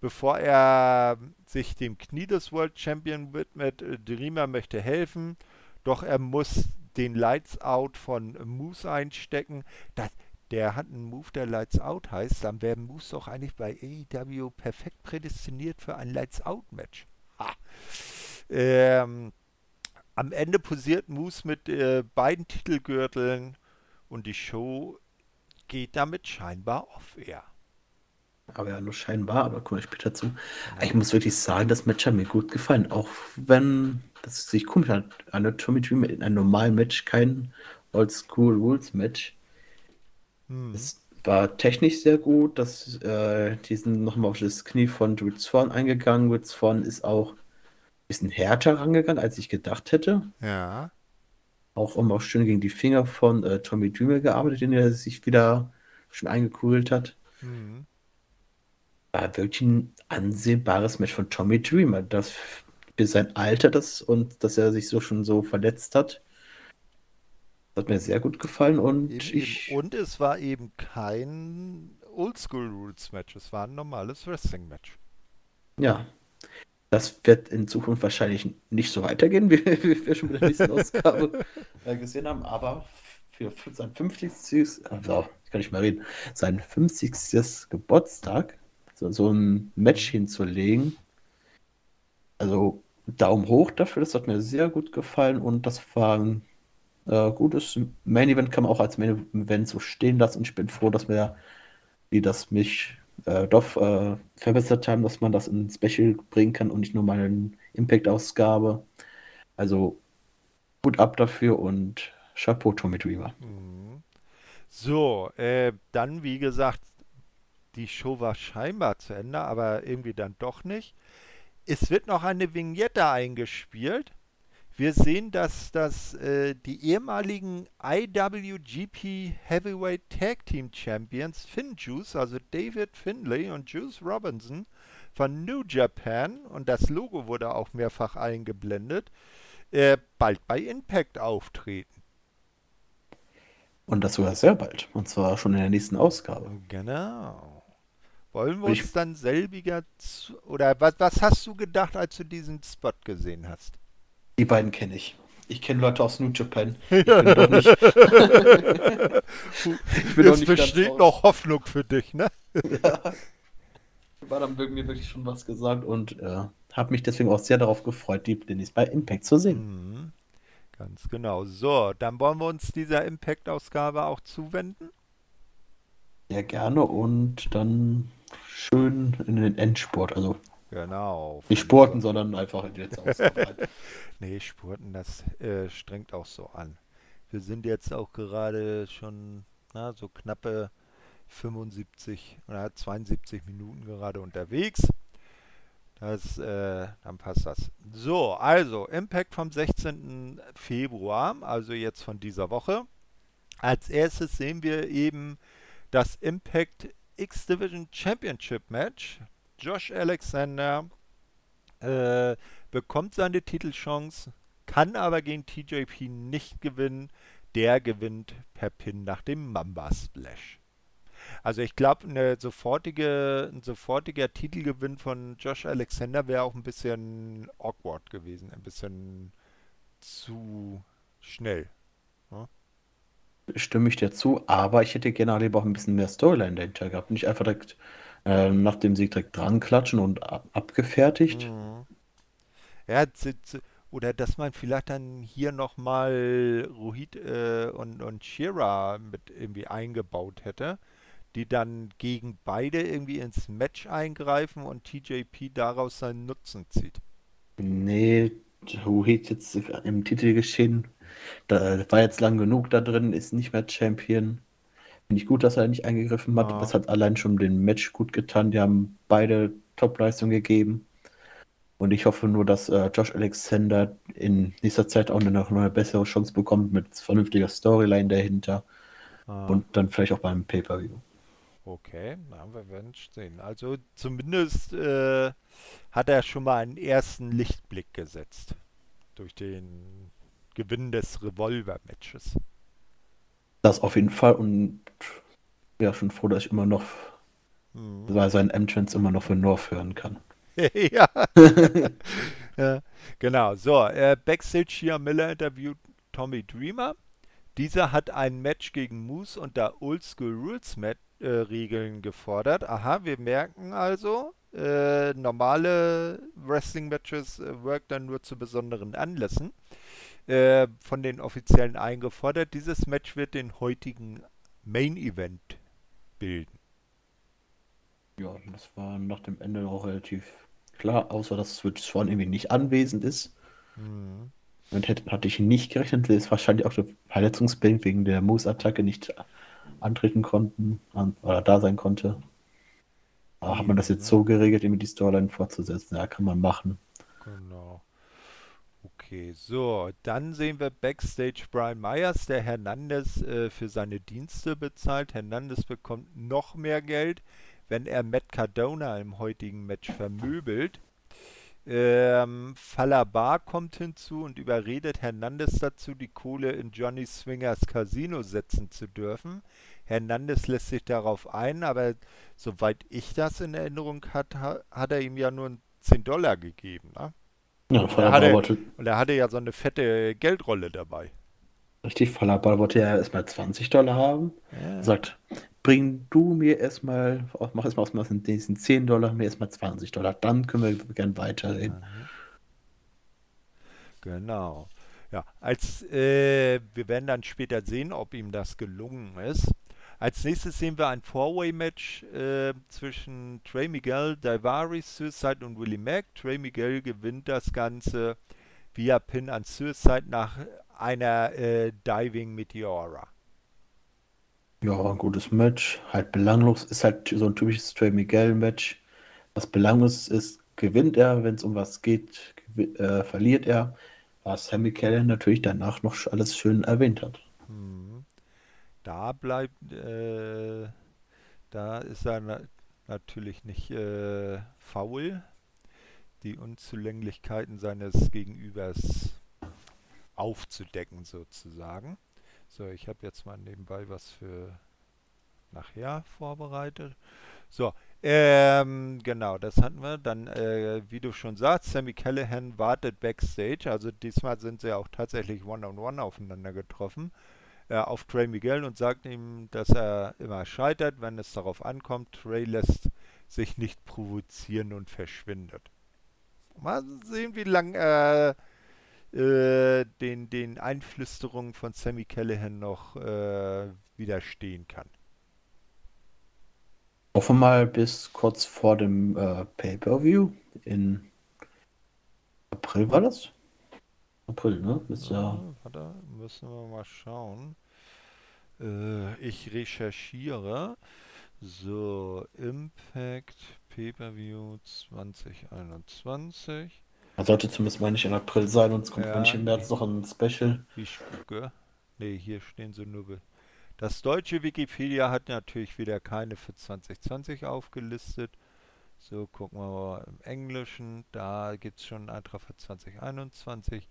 Bevor er sich dem Knie des World Champion widmet, äh, Dreamer möchte helfen, doch er muss den Lights Out von Moose einstecken. Das, der hat einen Move, der Lights Out heißt, dann wäre Moose doch eigentlich bei AEW perfekt prädestiniert für ein Lights Out Match. Ähm, am Ende posiert Moose mit äh, beiden Titelgürteln und die Show geht damit scheinbar off-air. Aber ja, nur scheinbar, aber komme ich später zu. Ich muss wirklich sagen, das Match hat mir gut gefallen. Auch wenn das sich komisch hat, eine Tommy Dream in einem normalen Match kein Oldschool Rules Match. Hm. Es war technisch sehr gut. Das, äh, die sind nochmal auf das Knie von Drew Swan eingegangen. Drew Swan ist auch ein bisschen härter rangegangen, als ich gedacht hätte. Ja. Auch immer schön gegen die Finger von äh, Tommy Dreamer gearbeitet, den er sich wieder schon eingekugelt hat. Mhm war wirklich ein ansehbares Match von Tommy Dreamer. Das für sein Alter das und dass er sich so schon so verletzt hat. Hat mir sehr gut gefallen und eben, ich. Und es war eben kein Oldschool Rules Match, es war ein normales Wrestling Match. Ja. Das wird in Zukunft wahrscheinlich nicht so weitergehen, wie, wie wir schon bei der nächsten Ausgabe äh, gesehen haben, aber für, für sein 50. Also, ich kann nicht mehr reden, sein 50. Geburtstag so, so ein Match hinzulegen. Also Daumen hoch dafür, das hat mir sehr gut gefallen und das war ein äh, gutes Main Event, kann man auch als Main Event so stehen lassen und ich bin froh, dass wir, wie das mich äh, doch äh, verbessert haben, dass man das in Special bringen kann und nicht nur mal eine Impact-Ausgabe. Also gut ab dafür und Chapeau Tommy Dreamer. Mhm. So, äh, dann wie gesagt, die Show war scheinbar zu Ende, aber irgendwie dann doch nicht. Es wird noch eine Vignette eingespielt. Wir sehen, dass, dass äh, die ehemaligen IWGP Heavyweight Tag Team Champions Finn Juice, also David Finlay und Juice Robinson von New Japan, und das Logo wurde auch mehrfach eingeblendet, äh, bald bei Impact auftreten. Und das sogar sehr bald. Und zwar schon in der nächsten Ausgabe. Genau. Wollen wir uns dann selbiger zu, oder was, was hast du gedacht, als du diesen Spot gesehen hast? Die beiden kenne ich. Ich kenne Leute aus New Japan. Ich bin doch nicht. ich bin Jetzt besteht noch Hoffnung für dich, ne? ja. War dann mir wirklich schon was gesagt und äh, habe mich deswegen auch sehr darauf gefreut, die Dennis bei Impact zu sehen. Mhm. Ganz genau. So, dann wollen wir uns dieser Impact-Ausgabe auch zuwenden. Sehr gerne und dann schön in den Endsport. Also genau. Nicht Sporten, sondern einfach in die letzte Ausgabe. nee, Sporten, das äh, strengt auch so an. Wir sind jetzt auch gerade schon na, so knappe 75 oder 72 Minuten gerade unterwegs. Das, äh, dann passt das. So, also Impact vom 16. Februar, also jetzt von dieser Woche. Als erstes sehen wir eben das Impact X-Division Championship Match. Josh Alexander äh, bekommt seine Titelchance, kann aber gegen TJP nicht gewinnen. Der gewinnt per Pin nach dem Mamba Splash. Also ich glaube, eine sofortige, ein sofortiger Titelgewinn von Josh Alexander wäre auch ein bisschen awkward gewesen, ein bisschen zu schnell stimme ich dir zu, aber ich hätte gerne lieber auch ein bisschen mehr Storyline dahinter gehabt. Nicht einfach direkt äh, nach dem Sieg direkt dran klatschen und ab abgefertigt. Mhm. Ja, oder dass man vielleicht dann hier nochmal Rohit äh, und, und Shira mit irgendwie eingebaut hätte, die dann gegen beide irgendwie ins Match eingreifen und TJP daraus seinen Nutzen zieht. Nee, Rohit jetzt im Titelgeschehen da war jetzt lang genug da drin, ist nicht mehr Champion. Finde ich gut, dass er nicht eingegriffen hat. Ja. Das hat allein schon dem Match gut getan. Die haben beide Top-Leistung gegeben. Und ich hoffe nur, dass äh, Josh Alexander in nächster Zeit auch noch eine bessere Chance bekommt mit vernünftiger Storyline dahinter. Ah. Und dann vielleicht auch beim Pay-Per-View. Okay, na, wir werden sehen. Also zumindest äh, hat er schon mal einen ersten Lichtblick gesetzt. Durch den Gewinn des Revolver-Matches. Das auf jeden Fall und ja, schon froh, dass ich immer noch mhm. weil sein Entrance immer noch für North hören kann. ja. ja. Genau, so, äh, Backstage hier Miller interviewt Tommy Dreamer. Dieser hat ein Match gegen Moose unter Oldschool Rules Match, äh, Regeln gefordert. Aha, wir merken also, äh, normale Wrestling-Matches äh, work dann nur zu besonderen Anlässen. Äh, von den Offiziellen eingefordert. Dieses Match wird den heutigen Main Event bilden. Ja, das war nach dem Ende auch relativ klar, außer dass Switch Swan irgendwie nicht anwesend ist. Mhm. Damit hätte, hatte ich nicht gerechnet, dass wahrscheinlich auch der Verletzungsbedingt wegen der Moose-Attacke nicht antreten konnten an, oder da sein konnte. Aber hat man das jetzt so geregelt, irgendwie die Storyline fortzusetzen? Ja, kann man machen. Genau. Okay, so, dann sehen wir Backstage Brian Myers, der Hernandez äh, für seine Dienste bezahlt. Hernandez bekommt noch mehr Geld, wenn er Matt Cardona im heutigen Match vermöbelt. Ähm, Falabar kommt hinzu und überredet Hernandez dazu, die Kohle in Johnny Swingers Casino setzen zu dürfen. Hernandez lässt sich darauf ein, aber soweit ich das in Erinnerung hat, hat er ihm ja nur 10 Dollar gegeben. Ne? Ja, Und er, hatte, und er hatte ja so eine fette Geldrolle dabei. richtig, Falabar wollte ja erstmal 20 Dollar haben. Ja. Er sagt, bring du mir erstmal, mach erstmal aus diesen 10 Dollar, mir erstmal 20 Dollar, dann können wir gern weiterreden. Genau. Ja, als äh, wir werden dann später sehen, ob ihm das gelungen ist. Als nächstes sehen wir ein Four-Way-Match äh, zwischen Trey Miguel, Daivari, Suicide und Willie Mack. Trey Miguel gewinnt das Ganze via Pin an Suicide nach einer äh, Diving Meteora. Ja, ein gutes Match. Halt belanglos. Ist halt so ein typisches Trey Miguel-Match. Was belanglos ist, gewinnt er. Wenn es um was geht, äh, verliert er. Was Sammy Callahan natürlich danach noch alles schön erwähnt hat. Hm. Da bleibt, äh, da ist er na natürlich nicht äh, faul, die Unzulänglichkeiten seines Gegenübers aufzudecken sozusagen. So, ich habe jetzt mal nebenbei was für nachher vorbereitet. So, ähm, genau, das hatten wir. Dann, äh, wie du schon sagst, Sammy Callahan wartet backstage. Also diesmal sind sie auch tatsächlich one-on-one aufeinander getroffen. Äh, auf Trey Miguel und sagt ihm, dass er immer scheitert, wenn es darauf ankommt. Trey lässt sich nicht provozieren und verschwindet. Mal sehen, wie lang äh, äh, den, den Einflüsterungen von Sammy Callahan noch äh, widerstehen kann. Hoffen wir mal bis kurz vor dem äh, Pay-Per-View in April war das? April, ne? Ist ja. Ja, warte, müssen wir mal schauen. Äh, ich recherchiere. So, Impact Pay-Per-View 2021. Man sollte zumindest mal nicht in April sein, sonst kommt Ja. nicht im März noch ein Special. Ich gucke. Ne, hier stehen sie nur. Das deutsche Wikipedia hat natürlich wieder keine für 2020 aufgelistet. So, gucken wir mal im Englischen. Da gibt es schon einen Eintrag für 2021.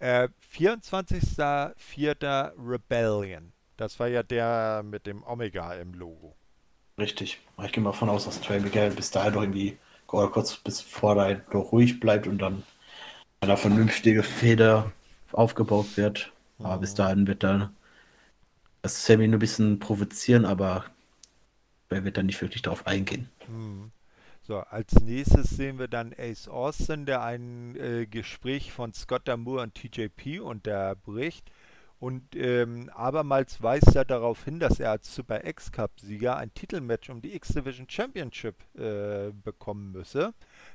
Äh, 24.04. Rebellion. Das war ja der mit dem Omega im Logo. Richtig. Ich gehe mal von aus, dass Trey Miguel bis dahin noch irgendwie oder kurz bis vor dahin noch ruhig bleibt und dann eine vernünftige Feder aufgebaut wird. Aber bis dahin wird dann das Sammy nur ein bisschen provozieren, aber er wird dann nicht wirklich darauf eingehen. Hm. So, als nächstes sehen wir dann Ace Austin, der ein äh, Gespräch von Scott Damour und TJP unterbricht. Und ähm, abermals weist er darauf hin, dass er als Super X-Cup-Sieger ein Titelmatch um die X-Division Championship äh, bekommen müsse.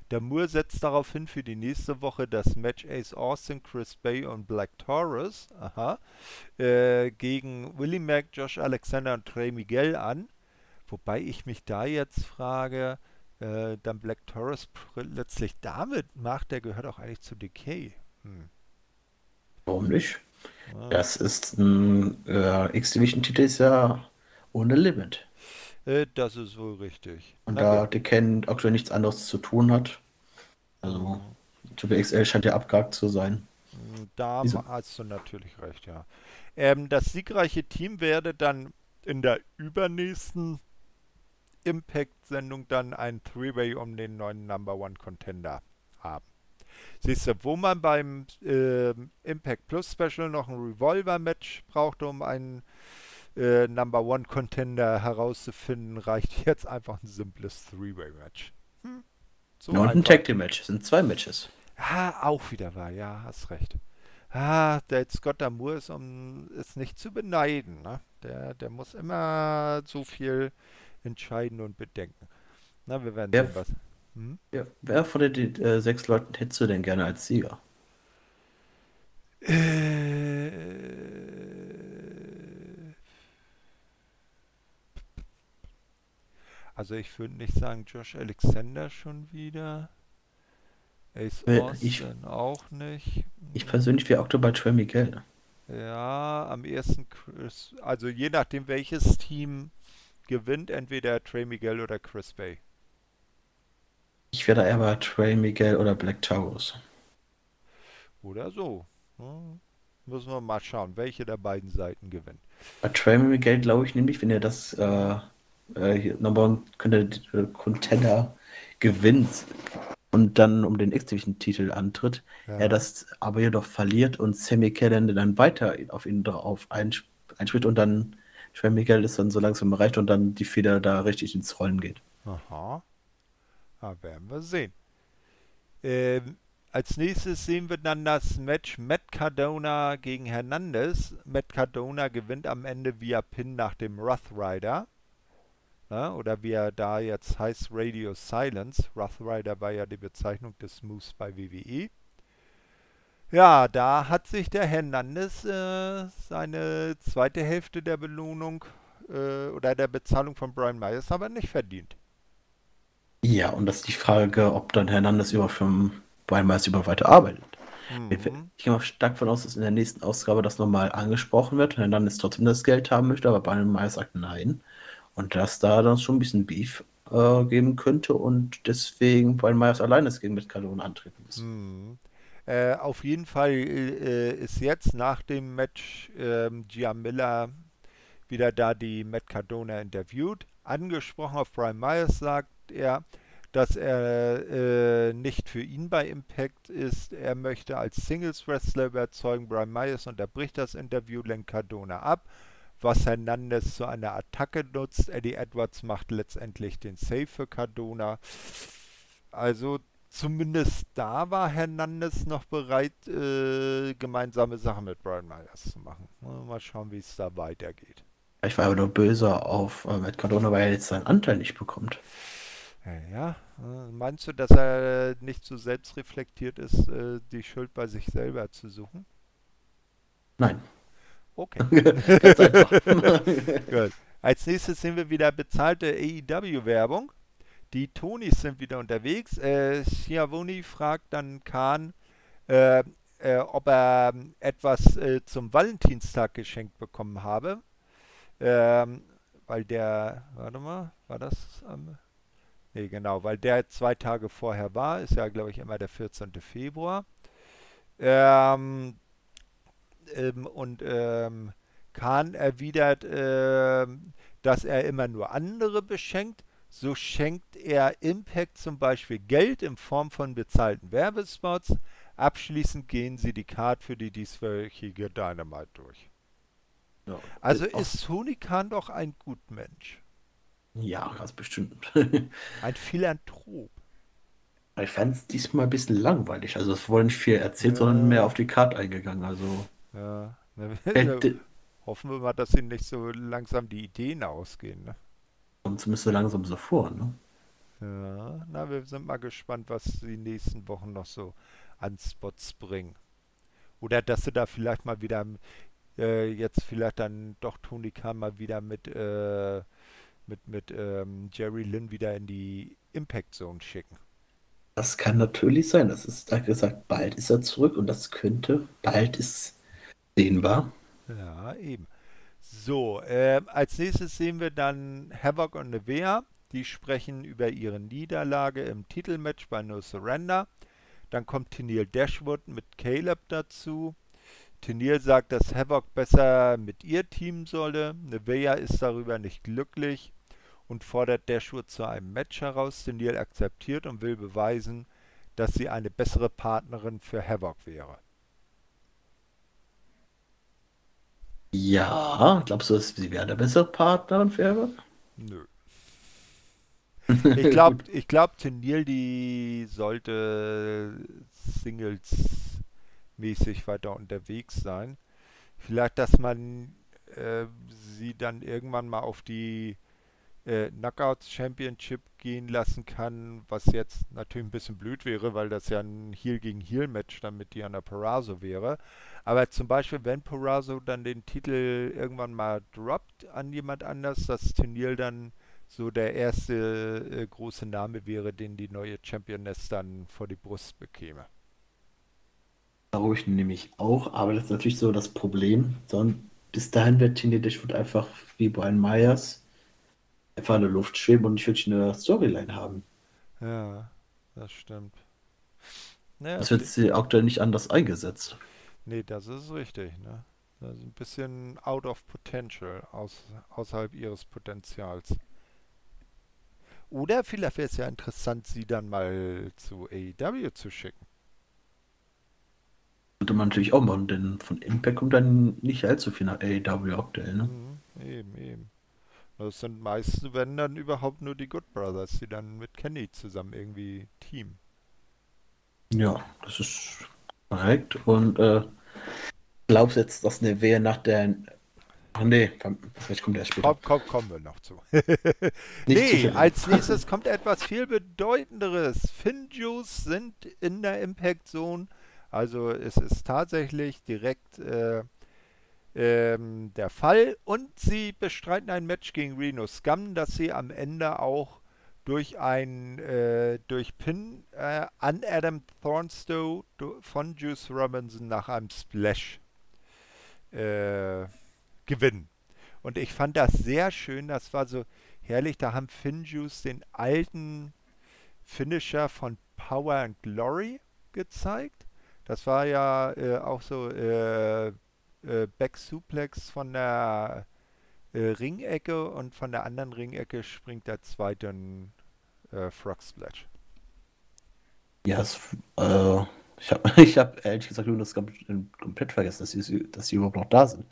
Damour setzt darauf hin für die nächste Woche das Match Ace Austin, Chris Bay und Black Taurus aha, äh, gegen Willie Mack, Josh Alexander und Trey Miguel an. Wobei ich mich da jetzt frage, äh, dann Black Taurus letztlich damit macht, der gehört auch eigentlich zu Decay. Hm. Warum nicht? Ah. Das ist ein äh, X-Division-Titel ist ja ohne Limit. Äh, das ist wohl richtig. Und Na da gut. die Ken aktuell nichts anderes zu tun hat. Also, Triple XL scheint ja abgehakt zu sein. Da Wieso? hast du natürlich recht, ja. Ähm, das siegreiche Team werde dann in der übernächsten Impact-Sendung dann ein Three-Way um den neuen Number One Contender haben. Siehst du, wo man beim ähm, Impact Plus Special noch ein Revolver-Match brauchte, um einen äh, Number One Contender herauszufinden, reicht jetzt einfach ein simples Three-Way-Match. Hm? So und ein. Tag Team Match. Es sind zwei Matches. Ah, auch wieder wahr, ja, hast recht. Ah, der Scott Damour ist, um ist nicht zu beneiden, ne? Der, der muss immer so viel entscheiden und bedenken. Na, wir werden Wer, sehen, was. Hm? ja, wer von den äh, sechs Leuten hättest du denn gerne als Sieger? Äh, also ich würde nicht sagen Josh Alexander schon wieder. Ace Äh, Ich, auch nicht. ich persönlich wäre auch dabei Trey Miguel. Ja, am ersten Chris, also je nachdem welches Team gewinnt, entweder Trey Miguel oder Chris Bay. Ich wäre da eher bei Trey Miguel oder Black Taurus. Oder so. Hm. Müssen wir mal schauen, welche der beiden Seiten gewinnt. Bei Trey Miguel glaube ich nämlich, wenn er das äh, äh, hier Number One Contender gewinnt und dann um den X-Division-Titel antritt, er Ja. das aber jedoch verliert und Sammy Callahan dann weiter auf ihn drauf einsp einspielt und dann Trey Miguel ist dann so langsam erreicht und dann die Feder da richtig ins Rollen geht. Aha. Ja, werden wir sehen. Ähm, als nächstes sehen wir dann das Match Matt Cardona gegen Hernandez. Matt Cardona gewinnt am Ende via Pin nach dem Rough Rider. Ja, oder wie er da jetzt heißt, Radio Silence. Rough Rider war ja die Bezeichnung des Moves bei WWE. Ja, da hat sich der Hernandez äh, seine zweite Hälfte der Belohnung äh, oder der Bezahlung von Brian Myers aber nicht verdient. Ja, und das ist die Frage, ob dann Hernandez über Brian Myers über weiter arbeitet. Ich Mhm. ich gehe mal stark davon aus, dass in der nächsten Ausgabe das nochmal angesprochen wird und Hernandez trotzdem das Geld haben möchte, aber Brian Myers sagt nein. Und dass da dann schon ein bisschen Beef äh, geben könnte und deswegen Brian Myers alleine das gegen mit Cardona antreten muss. Mhm. Äh, auf jeden Fall äh, ist jetzt nach dem Match ähm, Gia Miller wieder da, die Matt Cardona interviewt. Angesprochen auf Brian Myers sagt er, dass er äh, nicht für ihn bei Impact ist. Er möchte als Singles-Wrestler überzeugen. Brian Myers unterbricht das Interview, lenkt Cardona ab, was Hernandez zu einer Attacke nutzt. Eddie Edwards macht letztendlich den Save für Cardona. Also zumindest da war Hernandez noch bereit, äh, gemeinsame Sachen mit Brian Myers zu machen. Mal schauen, wie es da weitergeht. Ich war aber nur böse auf äh, Matt Cardona, weil er jetzt seinen Anteil nicht bekommt. Ja, Meinst du, dass er nicht so selbstreflektiert ist, äh, die Schuld bei sich selber zu suchen? Nein. Okay, Ganz einfach. gut. Als nächstes sehen wir wieder bezahlte AEW-Werbung. Die Tonys sind wieder unterwegs. Äh, Schiavone fragt dann Khan, äh, äh, ob er ähm, etwas äh, zum Valentinstag geschenkt bekommen habe. Ähm, weil der, warte mal, war das am. Nee, genau, weil der zwei Tage vorher war, ist ja, glaube ich, immer der 14. Februar. Ähm, ähm, und ähm, Khan erwidert, ähm, dass er immer nur andere beschenkt. So schenkt er Impact zum Beispiel Geld in Form von bezahlten Werbespots. Abschließend gehen sie die Card für die dieswöchige Dynamite durch. Ja, Also auch- ist Tony Khan doch ein Gutmensch. Ja, ganz bestimmt. Ein Philanthrop. Ich fand es diesmal ein bisschen langweilig. Also es wurde nicht viel erzählt, Ja. sondern mehr auf die Karte eingegangen. Also Ja, hätte, hoffen wir mal, dass ihnen nicht so langsam die Ideen ausgehen. Ne? und zumindest so langsam so vor, ne? Ja, na, wir sind mal gespannt, was die nächsten Wochen noch so an Spots bringen. Oder dass sie da vielleicht mal wieder äh, jetzt vielleicht dann doch Tony Khan mal wieder mit, äh, mit, mit ähm, Jerry Lynn wieder in die Impact Zone schicken. Das kann natürlich sein. Das ist, da gesagt, bald ist er zurück und das könnte, bald ist dehnbar. Ja, eben. So, ähm, als nächstes sehen wir dann Havoc und Nevea. Die sprechen über ihre Niederlage im Titelmatch bei No Surrender. Dann kommt Tennille Dashwood mit Caleb dazu. Tennille sagt, dass Havoc besser mit ihr teamen solle. Nevea ist darüber nicht glücklich und fordert Dashwood zu einem Match heraus. Tennille akzeptiert und will beweisen, dass sie eine bessere Partnerin für Havoc wäre. Ja, glaubst du, sie wäre der bessere Partnerin wäre? Nö. Ich glaube, ich glaub, Tennille, die sollte Singles-mäßig weiter unterwegs sein. Vielleicht, dass man äh, sie dann irgendwann mal auf die äh, Knockouts Championship gehen lassen kann, was jetzt natürlich ein bisschen blöd wäre, weil das ja ein Heel gegen Heel Match dann mit Diana Perazzo wäre. Aber zum Beispiel, wenn Perazzo dann den Titel irgendwann mal droppt an jemand anders, das Turnier dann so der erste äh, große Name wäre, den die neue Championess dann vor die Brust bekäme. Glaube ich nämlich auch, aber das ist natürlich so das Problem. So, bis dahin wird Tini Dashwood einfach wie Brian Myers einfach in der Luft schweben und nicht wirklich eine Storyline haben. Ja, das stimmt. Ja, das wird sie aktuell nicht anders eingesetzt. Nee, das ist richtig, ne? Das ist ein bisschen out of potential, aus, außerhalb ihres Potenzials. Oder vielleicht wäre es ja interessant, sie dann mal zu AEW zu schicken. Könnte man natürlich auch machen, denn von Impact kommt dann nicht allzu viel nach AEW aktuell, ne? Mhm, eben, eben. Das sind meistens, wenn dann überhaupt nur die Good Brothers, die dann mit Kenny zusammen irgendwie Team. Ja, das ist korrekt. Und äh, glaubst jetzt, dass eine Wehe nach der. Ach nee, vielleicht kommt erst später. Komm, komm, kommen wir noch zu. nee, als nächstes kommt etwas viel bedeutenderes. Finjuice sind in der Impact Zone. Also es ist tatsächlich direkt äh, ähm, der Fall. Und sie bestreiten ein Match gegen Reno Scum, das sie am Ende auch durch ein äh, durch Pin äh, an Adam Thornstowe von Juice Robinson nach einem Splash äh, gewinnen. Und ich fand das sehr schön, das war so herrlich, da haben Finjuice den alten Finisher von Power and Glory gezeigt. Das war ja äh, auch so äh, äh, Back Suplex von der äh, Ringecke und von der anderen Ringecke springt der zweite äh, Frog Splash. Ja, es, äh, ich habe ich hab ehrlich gesagt das komplett vergessen, dass sie, dass sie überhaupt noch da sind.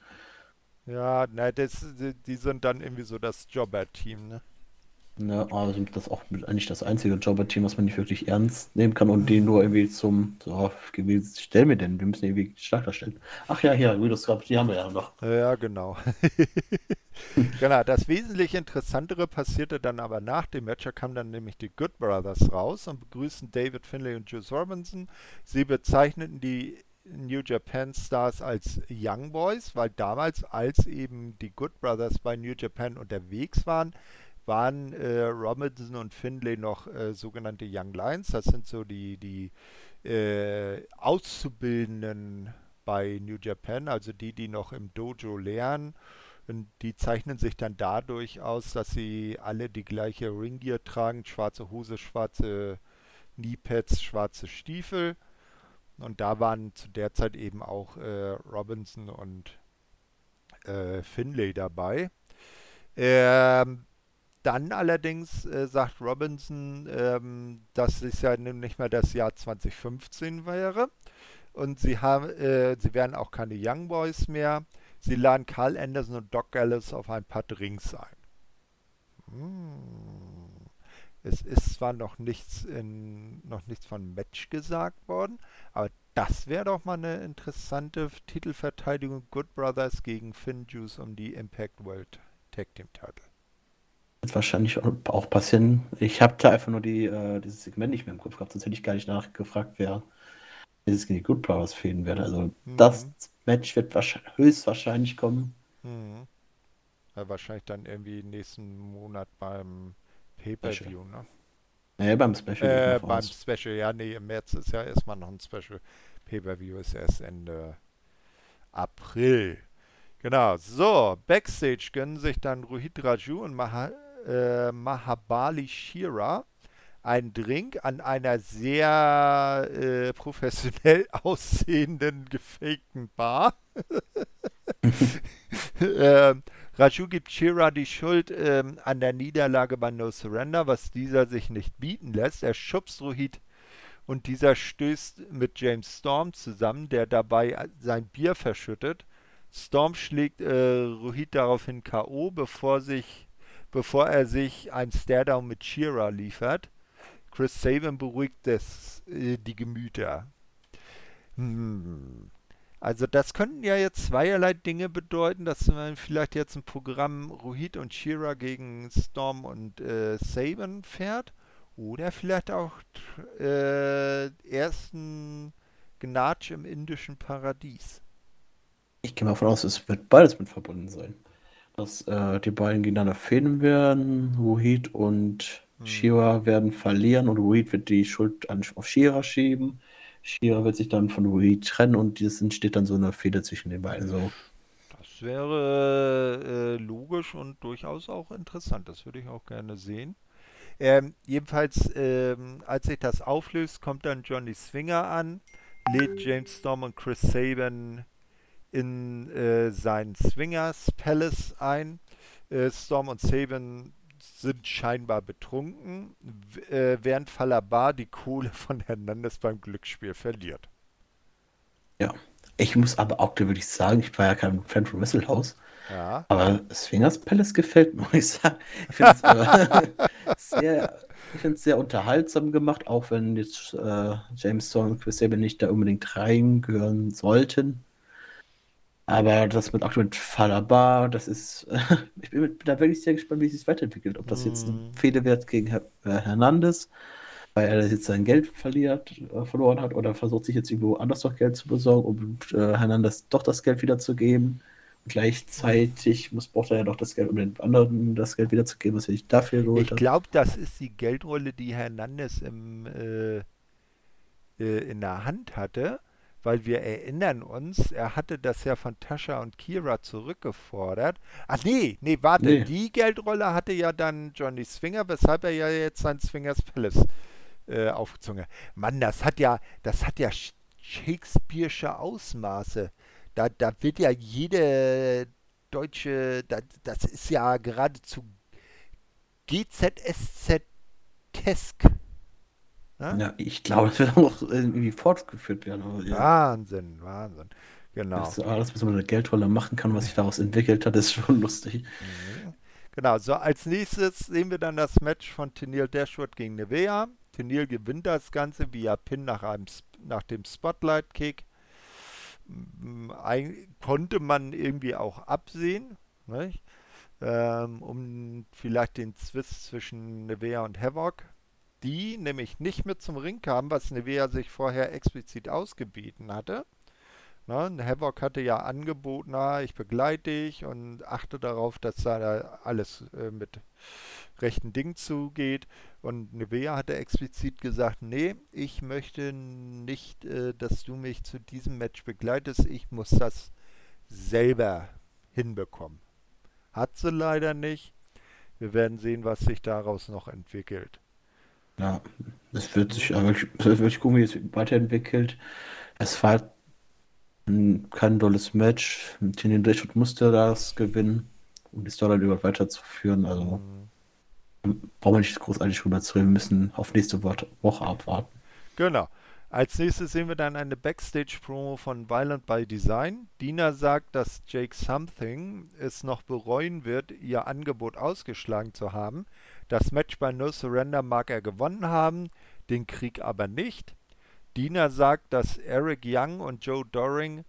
Ja, ne, das, die, die sind dann irgendwie so das Jobber-Team, ne? Ja, aber sind das auch eigentlich das einzige Jobber-Team, was man nicht wirklich ernst nehmen kann und die nur irgendwie zum, so, stell mir denn, wir müssen irgendwie stark stellen. Ach ja, hier, Windows Cup, die haben wir ja noch. Ja, genau. genau, das wesentlich interessantere passierte dann aber nach dem Match. Da kamen dann nämlich die Good Brothers raus und begrüßten David Finlay und Juice Robinson. Sie bezeichneten die New Japan Stars als Young Boys, weil damals, als eben die Good Brothers bei New Japan unterwegs waren, waren äh, Robinson und Finlay noch äh, sogenannte Young Lions. Das sind so die, die äh, Auszubildenden bei New Japan, also die, die noch im Dojo lernen. Und die zeichnen sich dann dadurch aus, dass sie alle die gleiche Ringgear tragen, schwarze Hose, schwarze Kniepads, schwarze Stiefel. Und da waren zu der Zeit eben auch äh, Robinson und äh, Finlay dabei. Ähm, dann allerdings äh, sagt Robinson, ähm, dass es ja nicht mehr das Jahr 2015 wäre. Und sie haben, äh, sie werden auch keine Young Boys mehr. Sie laden Carl Anderson und Doc Gallows auf ein paar Drinks ein. Hm. Es ist zwar noch nichts in, noch nichts von Match gesagt worden, aber das wäre doch mal eine interessante Titelverteidigung Good Brothers gegen Finn Juice um die Impact World Tag Team Title wird wahrscheinlich auch passieren. Ich habe da einfach nur die, äh, dieses Segment nicht mehr im Kopf gehabt, sonst hätte ich gar nicht nachgefragt, wer dieses gegen die Good Brothers fehlen werde. Also mhm. das Match wird wahrscheinlich, höchstwahrscheinlich kommen. Mhm. Ja, wahrscheinlich dann irgendwie nächsten Monat beim Pay-Per-View, ne? Nee, beim Special. Äh, beim aus. Special, ja, nee, im März ist ja erstmal noch ein Special. Pay-Per-View ist erst Ende April. Genau, so, Backstage gönnen sich dann Rohit Raju und Maha äh, Mahabali Shira einen Drink an einer sehr äh, professionell aussehenden, gefakten Bar. äh, Raju gibt Shira die Schuld ähm, an der Niederlage bei No Surrender, was dieser sich nicht bieten lässt. Er schubst Rohit und dieser stößt mit James Storm zusammen, der dabei sein Bier verschüttet. Storm schlägt äh, Rohit daraufhin K.O., bevor sich bevor er sich ein Stairdown mit Shira liefert. Chris Sabin beruhigt das, äh, die Gemüter. Hm. Also das könnten ja jetzt zweierlei Dinge bedeuten, dass man vielleicht jetzt ein Programm Rohit und Shira gegen Storm und äh, Saban fährt. Oder vielleicht auch äh, ersten Gnatsch im indischen Paradies. Ich gehe mal davon aus, es wird beides mit verbunden sein. Dass äh, die beiden gegeneinander fehlen werden. Rohit und hm. Shira werden verlieren und Rohit wird die Schuld an, auf Shira schieben. Shira wird sich dann von Rui trennen und es entsteht dann so eine Fehde zwischen den beiden. So. Das wäre äh, logisch und durchaus auch interessant. Das würde ich auch gerne sehen. Ähm, jedenfalls, ähm, als sich das auflöst, kommt dann Johnny Swinger an, lädt James Storm und Chris Saban in äh, seinen Swingers Palace ein. Äh, Storm und Saban sind scheinbar betrunken, äh, während Falabar die Kohle von Hernandez beim Glücksspiel verliert. Ja, ich muss aber auch wirklich sagen, ich war ja kein Fan von Wrestle House. Ja. Aber Swingers Palace gefällt mir, muss ich sagen. Ich finde es sehr, sehr unterhaltsam gemacht, auch wenn jetzt äh, James Storm und Chris Sabin nicht da unbedingt reingehören sollten. Aber das mit aktuell mit Falaba, das ist, ich bin, bin, da wirklich sehr gespannt, wie sich weiterentwickelt. Ob das jetzt ein mhm. Fehde gegen Her äh, Hernandez, weil er jetzt sein Geld verliert, äh, verloren hat, oder versucht sich jetzt irgendwo anders doch Geld zu besorgen, um äh, Hernandez doch das Geld wiederzugeben. Gleichzeitig muss, braucht er ja doch das Geld, um den anderen das Geld wiederzugeben, was er sich dafür geholt hat. Ich glaube, das ist die Geldrolle, die Hernandez im, äh, äh, in der Hand hatte weil wir erinnern uns, er hatte das ja von Tascha und Kira zurückgefordert. Ach nee, nee, warte, nee. die Geldrolle hatte ja dann Johnny Swinger, weshalb er ja jetzt sein Swingers Palace äh, aufgezogen hat. Mann, das hat ja, das hat ja Shakespeare'sche Ausmaße. Da, da wird ja jede deutsche, da, das ist ja geradezu GZSZ-tesk. Ne? Ja, ich glaube, das wird auch irgendwie fortgeführt werden. Ja. Wahnsinn, Wahnsinn. Genau. Das alles, was man mit der Geldrolle machen kann, was sich daraus entwickelt hat, ist schon lustig. Mhm. Genau, so als nächstes sehen wir dann das Match von Tennille Dashwood gegen Nevea. Tennille gewinnt das Ganze via Pin nach, einem, nach dem Spotlight-Kick. Konnte man irgendwie auch absehen, ähm, um vielleicht den Zwist zwischen Nevea und Havoc die nämlich nicht mit zum Ring kamen, was Nevea sich vorher explizit ausgebeten hatte. Ne, Havoc hatte ja angeboten, na, ich begleite dich und achte darauf, dass da alles äh, mit rechten Dingen zugeht. Und Nevea hatte explizit gesagt, nee, ich möchte nicht, äh, dass du mich zu diesem Match begleitest. Ich muss das selber hinbekommen. Hat sie leider nicht. Wir werden sehen, was sich daraus noch entwickelt. Ja, das wird sich, aber ich, das wird gucken, wie es weiterentwickelt. Es war kein tolles Match. Tinin Dashwood musste das gewinnen, um die Storyline überhaupt weiterzuführen. Also mhm. brauchen wir nicht großartig drüber zu reden. Wir müssen auf nächste Woche abwarten. Genau. Als nächstes sehen wir dann eine Backstage-Promo von Violent by Design. Dina sagt, dass Jake Something es noch bereuen wird, ihr Angebot ausgeschlagen zu haben. Das Match bei No Surrender mag er gewonnen haben, den Krieg aber nicht. Dina sagt, dass Eric Young und Joe Doring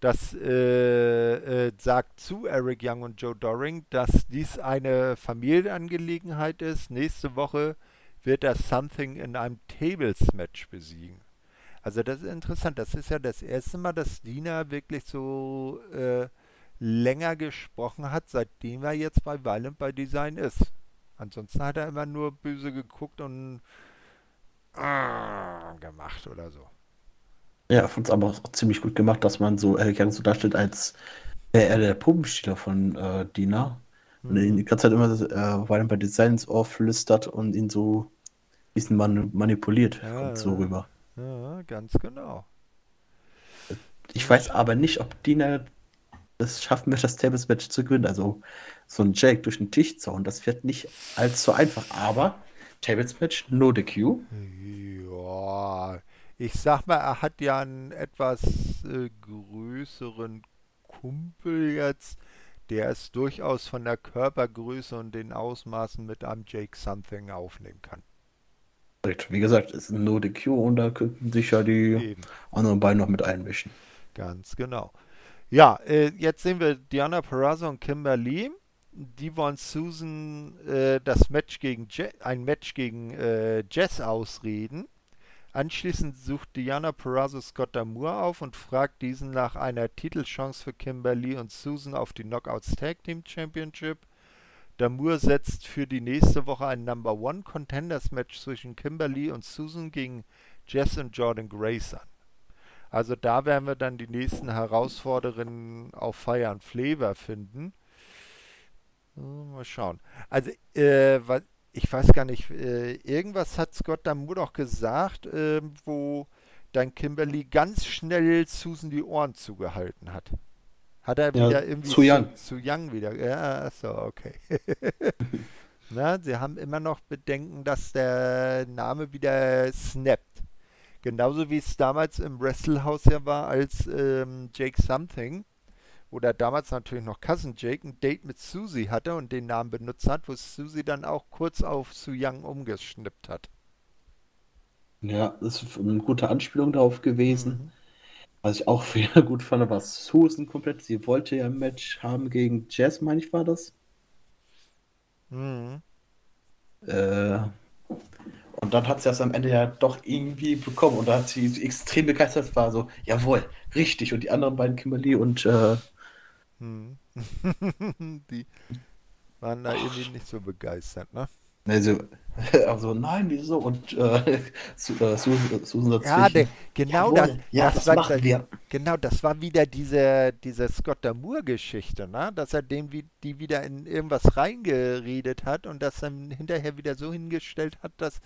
das äh, äh, sagt zu Eric Young und Joe Doring, dass dies eine Familienangelegenheit ist. Nächste Woche wird er Something in einem Tables-Match besiegen. Also das ist interessant. Das ist ja das erste Mal, dass Dina wirklich so äh, länger gesprochen hat, seitdem er jetzt bei Violent by Design ist. Ansonsten hat er immer nur böse geguckt und äh, gemacht oder so. Ja, ich fand es aber auch ziemlich gut gemacht, dass man so Eric Young so darstellt, als wäre er der Puppenspieler von äh, Dina. Mhm. Und ihn die ganze Zeit immer äh, Violent by Design ins Ohr flüstert und ihn so ein bisschen man manipuliert. Ja, kommt so rüber. Ja, ganz genau. Ich weiß aber nicht, ob Dina das schaffen wird, das Tables Match zu gewinnen. Also so ein Jake durch den Tisch zauen, das wird nicht allzu einfach. Aber Tables Match, no the Q. Ja, ich sag mal, er hat ja einen etwas äh, größeren Kumpel jetzt, der es durchaus von der Körpergröße und den Ausmaßen mit einem Jake Something aufnehmen kann. Wie gesagt, es ist ein No DQ und da könnten sich ja die Eben. anderen beiden noch mit einmischen. Ganz genau. Ja, äh, jetzt sehen wir Diana Perazzo und Kimberly. Die wollen Susan äh, das Match gegen Je ein Match gegen äh, Jess ausreden. Anschließend sucht Diana Perazzo Scott Damour auf und fragt diesen nach einer Titelchance für Kimberly und Susan auf die Knockouts Tag Team Championship. Damour setzt für die nächste Woche ein Number One Contenders Match zwischen Kimberly und Susan gegen Jess und Jordan Grace an. Also da werden wir dann die nächsten Herausforderungen auf Fire and Flavor finden. Mal schauen. Also, äh, was, ich weiß gar nicht, äh, irgendwas hat Scott Damour doch gesagt, äh, wo dann Kimberly ganz schnell Susan die Ohren zugehalten hat. Hat er Ja, wieder irgendwie zu Young. Zu, zu Young wieder. Ja, achso, okay. Na, sie haben immer noch Bedenken, dass der Name wieder snappt. Genauso wie es damals im Wrestlehouse ja war, als ähm, Jake Something oder damals natürlich noch Cousin Jake ein Date mit Susie hatte und den Namen benutzt hat, wo Susie dann auch kurz auf Su Young umgeschnippt hat. Ja, das ist eine gute Anspielung darauf gewesen. Mhm. Was ich auch wieder gut fand, war Susan komplett. Sie wollte ja ein Match haben gegen Jazz, meine ich, war das. Mhm. Äh, und dann hat sie das am Ende ja doch irgendwie bekommen. Und da hat sie extrem begeistert, war so, jawohl, richtig. Und die anderen beiden, Kimberly und äh, Mhm. Die waren da irgendwie nicht so begeistert, ne? Also, also nein, wieso? Und äh, Su- äh, Susan, Susan dazwischen. Ja, der, genau das, ja, das, war, machen wir. Genau, das war wieder diese, diese Scott Damour-Geschichte, ne? Dass er wie- die wieder in irgendwas reingeredet hat und das dann hinterher wieder so hingestellt hat, dass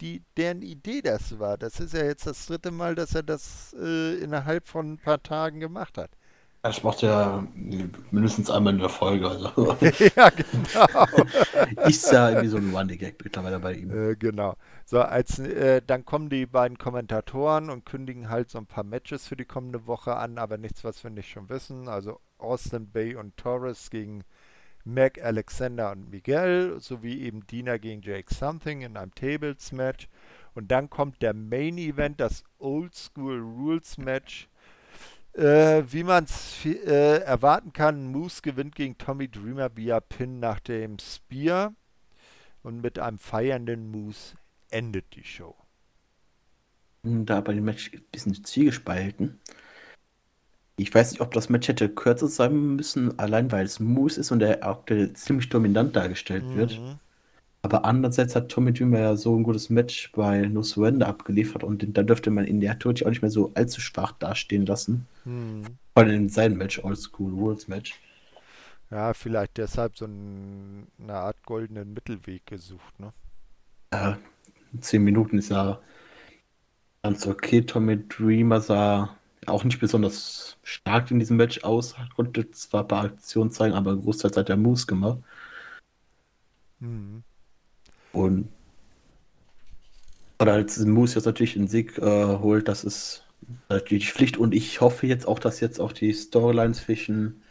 die, deren Idee das war. Das ist ja jetzt das dritte Mal, dass er das äh, innerhalb von ein paar Tagen gemacht hat. Das macht ja mindestens einmal in der Folge. Also. ja, genau. Ist ja irgendwie so ein Running Gag mittlerweile bei ihm. Äh, genau. So, als äh, dann kommen die beiden Kommentatoren und kündigen halt so ein paar Matches für die kommende Woche an, aber nichts, was wir nicht schon wissen. Also Austin Bay und Torres gegen Mac, Alexander und Miguel, sowie eben Dina gegen Jake Something in einem Tables-Match. Und dann kommt der Main Event, das Old School Rules Match. Äh, wie man es äh, erwarten kann, Moose gewinnt gegen Tommy Dreamer via Pin nach dem Spear. Und mit einem feiernden Moose endet die Show. Da bei dem Match ein bisschen zwiegespalten. Ich weiß nicht, ob das Match hätte kürzer sein müssen, allein weil es Moose ist und er auch ziemlich dominant dargestellt wird. Aber andererseits hat Tommy Dreamer ja so ein gutes Match bei No Surrender abgeliefert und da dürfte man ihn ja natürlich auch nicht mehr so allzu schwach dastehen lassen. Mhm. Vor allem in seinem Match, Old School Rules Match. Ja, vielleicht deshalb so ein, eine Art goldenen Mittelweg gesucht, ne? Ja, zehn Minuten ist ja ganz okay. Tommy Dreamer sah auch nicht besonders stark in diesem Match aus, konnte zwar ein paar Aktionen zeigen, aber großteils hat er Moves gemacht. Mhm. Und oder als Moose jetzt natürlich einen Sieg äh, holt, das ist natürlich Pflicht. Und ich hoffe jetzt auch, dass jetzt auch die Storylines zwischen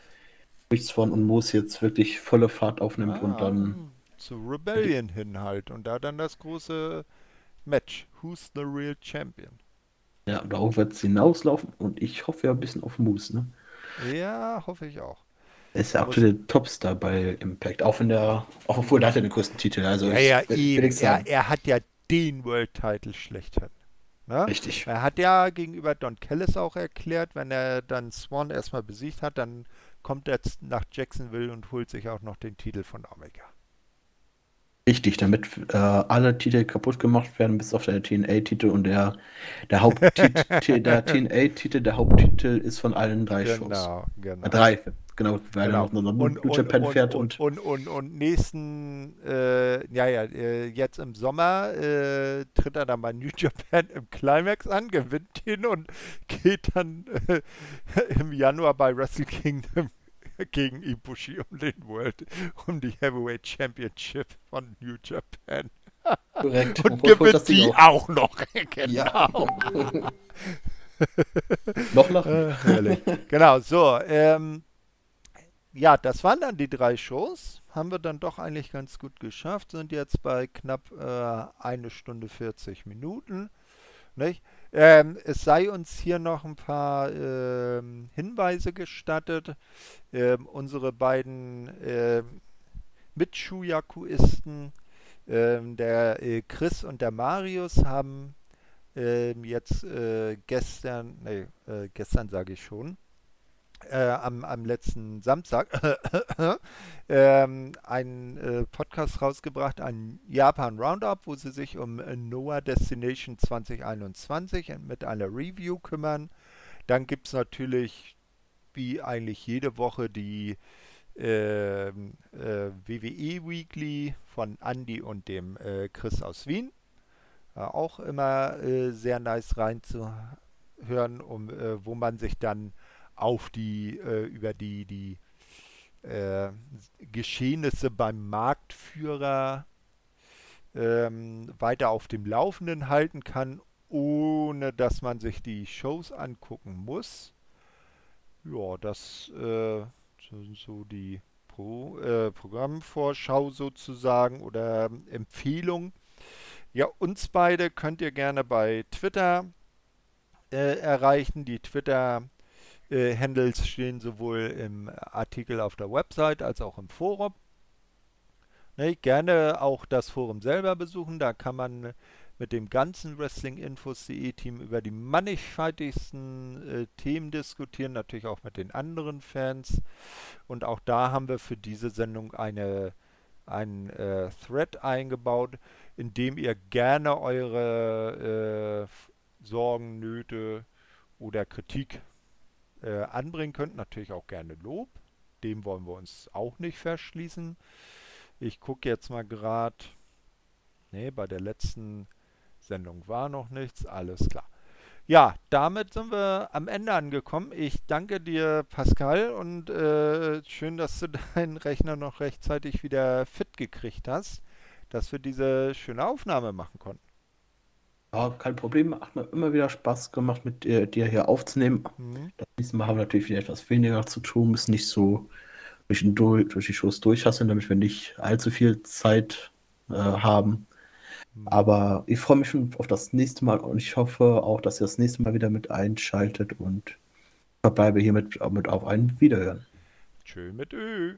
Richtswan und Moose jetzt wirklich volle Fahrt aufnimmt und dann Ah, zu Rebellion hin halt. Und da dann das große Match. Who's the real champion? ja, darauf wird es hinauslaufen. Und ich hoffe ja ein bisschen auf Moose, ne? Ja, hoffe ich auch. Er ist ja aktuell der Topstar bei Impact, auch wenn der, auch obwohl der hat ja den größten Titel. Also Ja, ja, nichts Er, er hat ja den World Title schlechthin. Ne? Richtig. Er hat ja gegenüber Don Callis auch erklärt, wenn er dann Swan erstmal besiegt hat, dann kommt er nach Jacksonville und holt sich auch noch den Titel von Omega. Richtig, damit äh, alle Titel kaputt gemacht werden, bis auf der TNA-Titel und der, der Haupttitel, der TNA-Titel, der Haupttitel ist von allen drei Shows. Genau, genau. Drei, genau, weil Genau. er noch noch Und, New und, Japan und, fährt und, und, und, und, und nächsten, äh, ja, ja, äh, jetzt im Sommer äh, tritt er dann bei New Japan im Climax an, gewinnt ihn und geht dann äh, im Januar bei Wrestle Kingdom gegen Ibushi um den World, um die Heavyweight Championship von New Japan. korrekt. Und holt gewinnt die auch. auch noch. Ja. genau. Noch lachen? Äh, genau, so. Ähm, ja, das waren dann die drei Shows. Haben wir dann doch eigentlich ganz gut geschafft. Sind jetzt bei knapp äh, eine Stunde 40 Minuten. Ähm, es sei uns hier noch ein paar ähm, Hinweise gestattet. Ähm, unsere beiden ähm, ähm, der äh, Chris und der Marius, haben ähm, jetzt äh, gestern, nee, äh, gestern sage ich schon, äh, am, am letzten Samstag ähm, einen äh, Podcast rausgebracht, ein Japan Roundup, wo sie sich um äh, Noah Destination 2021 mit einer Review kümmern. Dann gibt es natürlich, wie eigentlich jede Woche, die ähm, äh, WWE Weekly von Andy und dem äh, Chris aus Wien. auch immer äh, sehr nice reinzuhören, um, wo man sich dann auf die, äh, über die, die äh, Geschehnisse beim Marktführer ähm, weiter auf dem Laufenden halten kann, ohne dass man sich die Shows angucken muss. Ja, das äh, sind so die Pro, äh, Programmvorschau sozusagen oder Empfehlung. Ja, uns beide könnt ihr gerne bei Twitter äh, erreichen. Die Twitter äh, Handles stehen sowohl im Artikel auf der Website als auch im Forum. Ne, gerne auch das Forum selber besuchen, da kann man mit dem ganzen Wrestlinginfos.de Team über die mannigfaltigsten äh, Themen diskutieren, natürlich auch mit den anderen Fans. Und auch da haben wir für diese Sendung eine, einen äh, Thread eingebaut, in dem ihr gerne eure äh, Sorgen, Nöte oder Kritik äh, anbringen könnt. Natürlich auch gerne Lob. Dem wollen wir uns auch nicht verschließen. Ich gucke jetzt mal gerade. Ne, bei der letzten Sendung war noch nichts. Alles klar. Ja, damit sind wir am Ende angekommen. Ich danke dir, Pascal, und äh, schön, dass du deinen Rechner noch rechtzeitig wieder fit gekriegt hast, dass wir diese schöne Aufnahme machen konnten. Ja, kein Problem. Hat mir immer wieder Spaß gemacht, mit dir, dir hier aufzunehmen. Mhm. Das nächste Mal haben wir natürlich wieder etwas weniger zu tun, müssen nicht so durch, durch die Shows durchhasseln, damit wir nicht allzu viel Zeit äh, haben. Mhm. Aber ich freue mich schon auf das nächste Mal und ich hoffe auch, dass ihr das nächste Mal wieder mit einschaltet und verbleibe hiermit mit auf ein Wiederhören. Tschö mit Ö.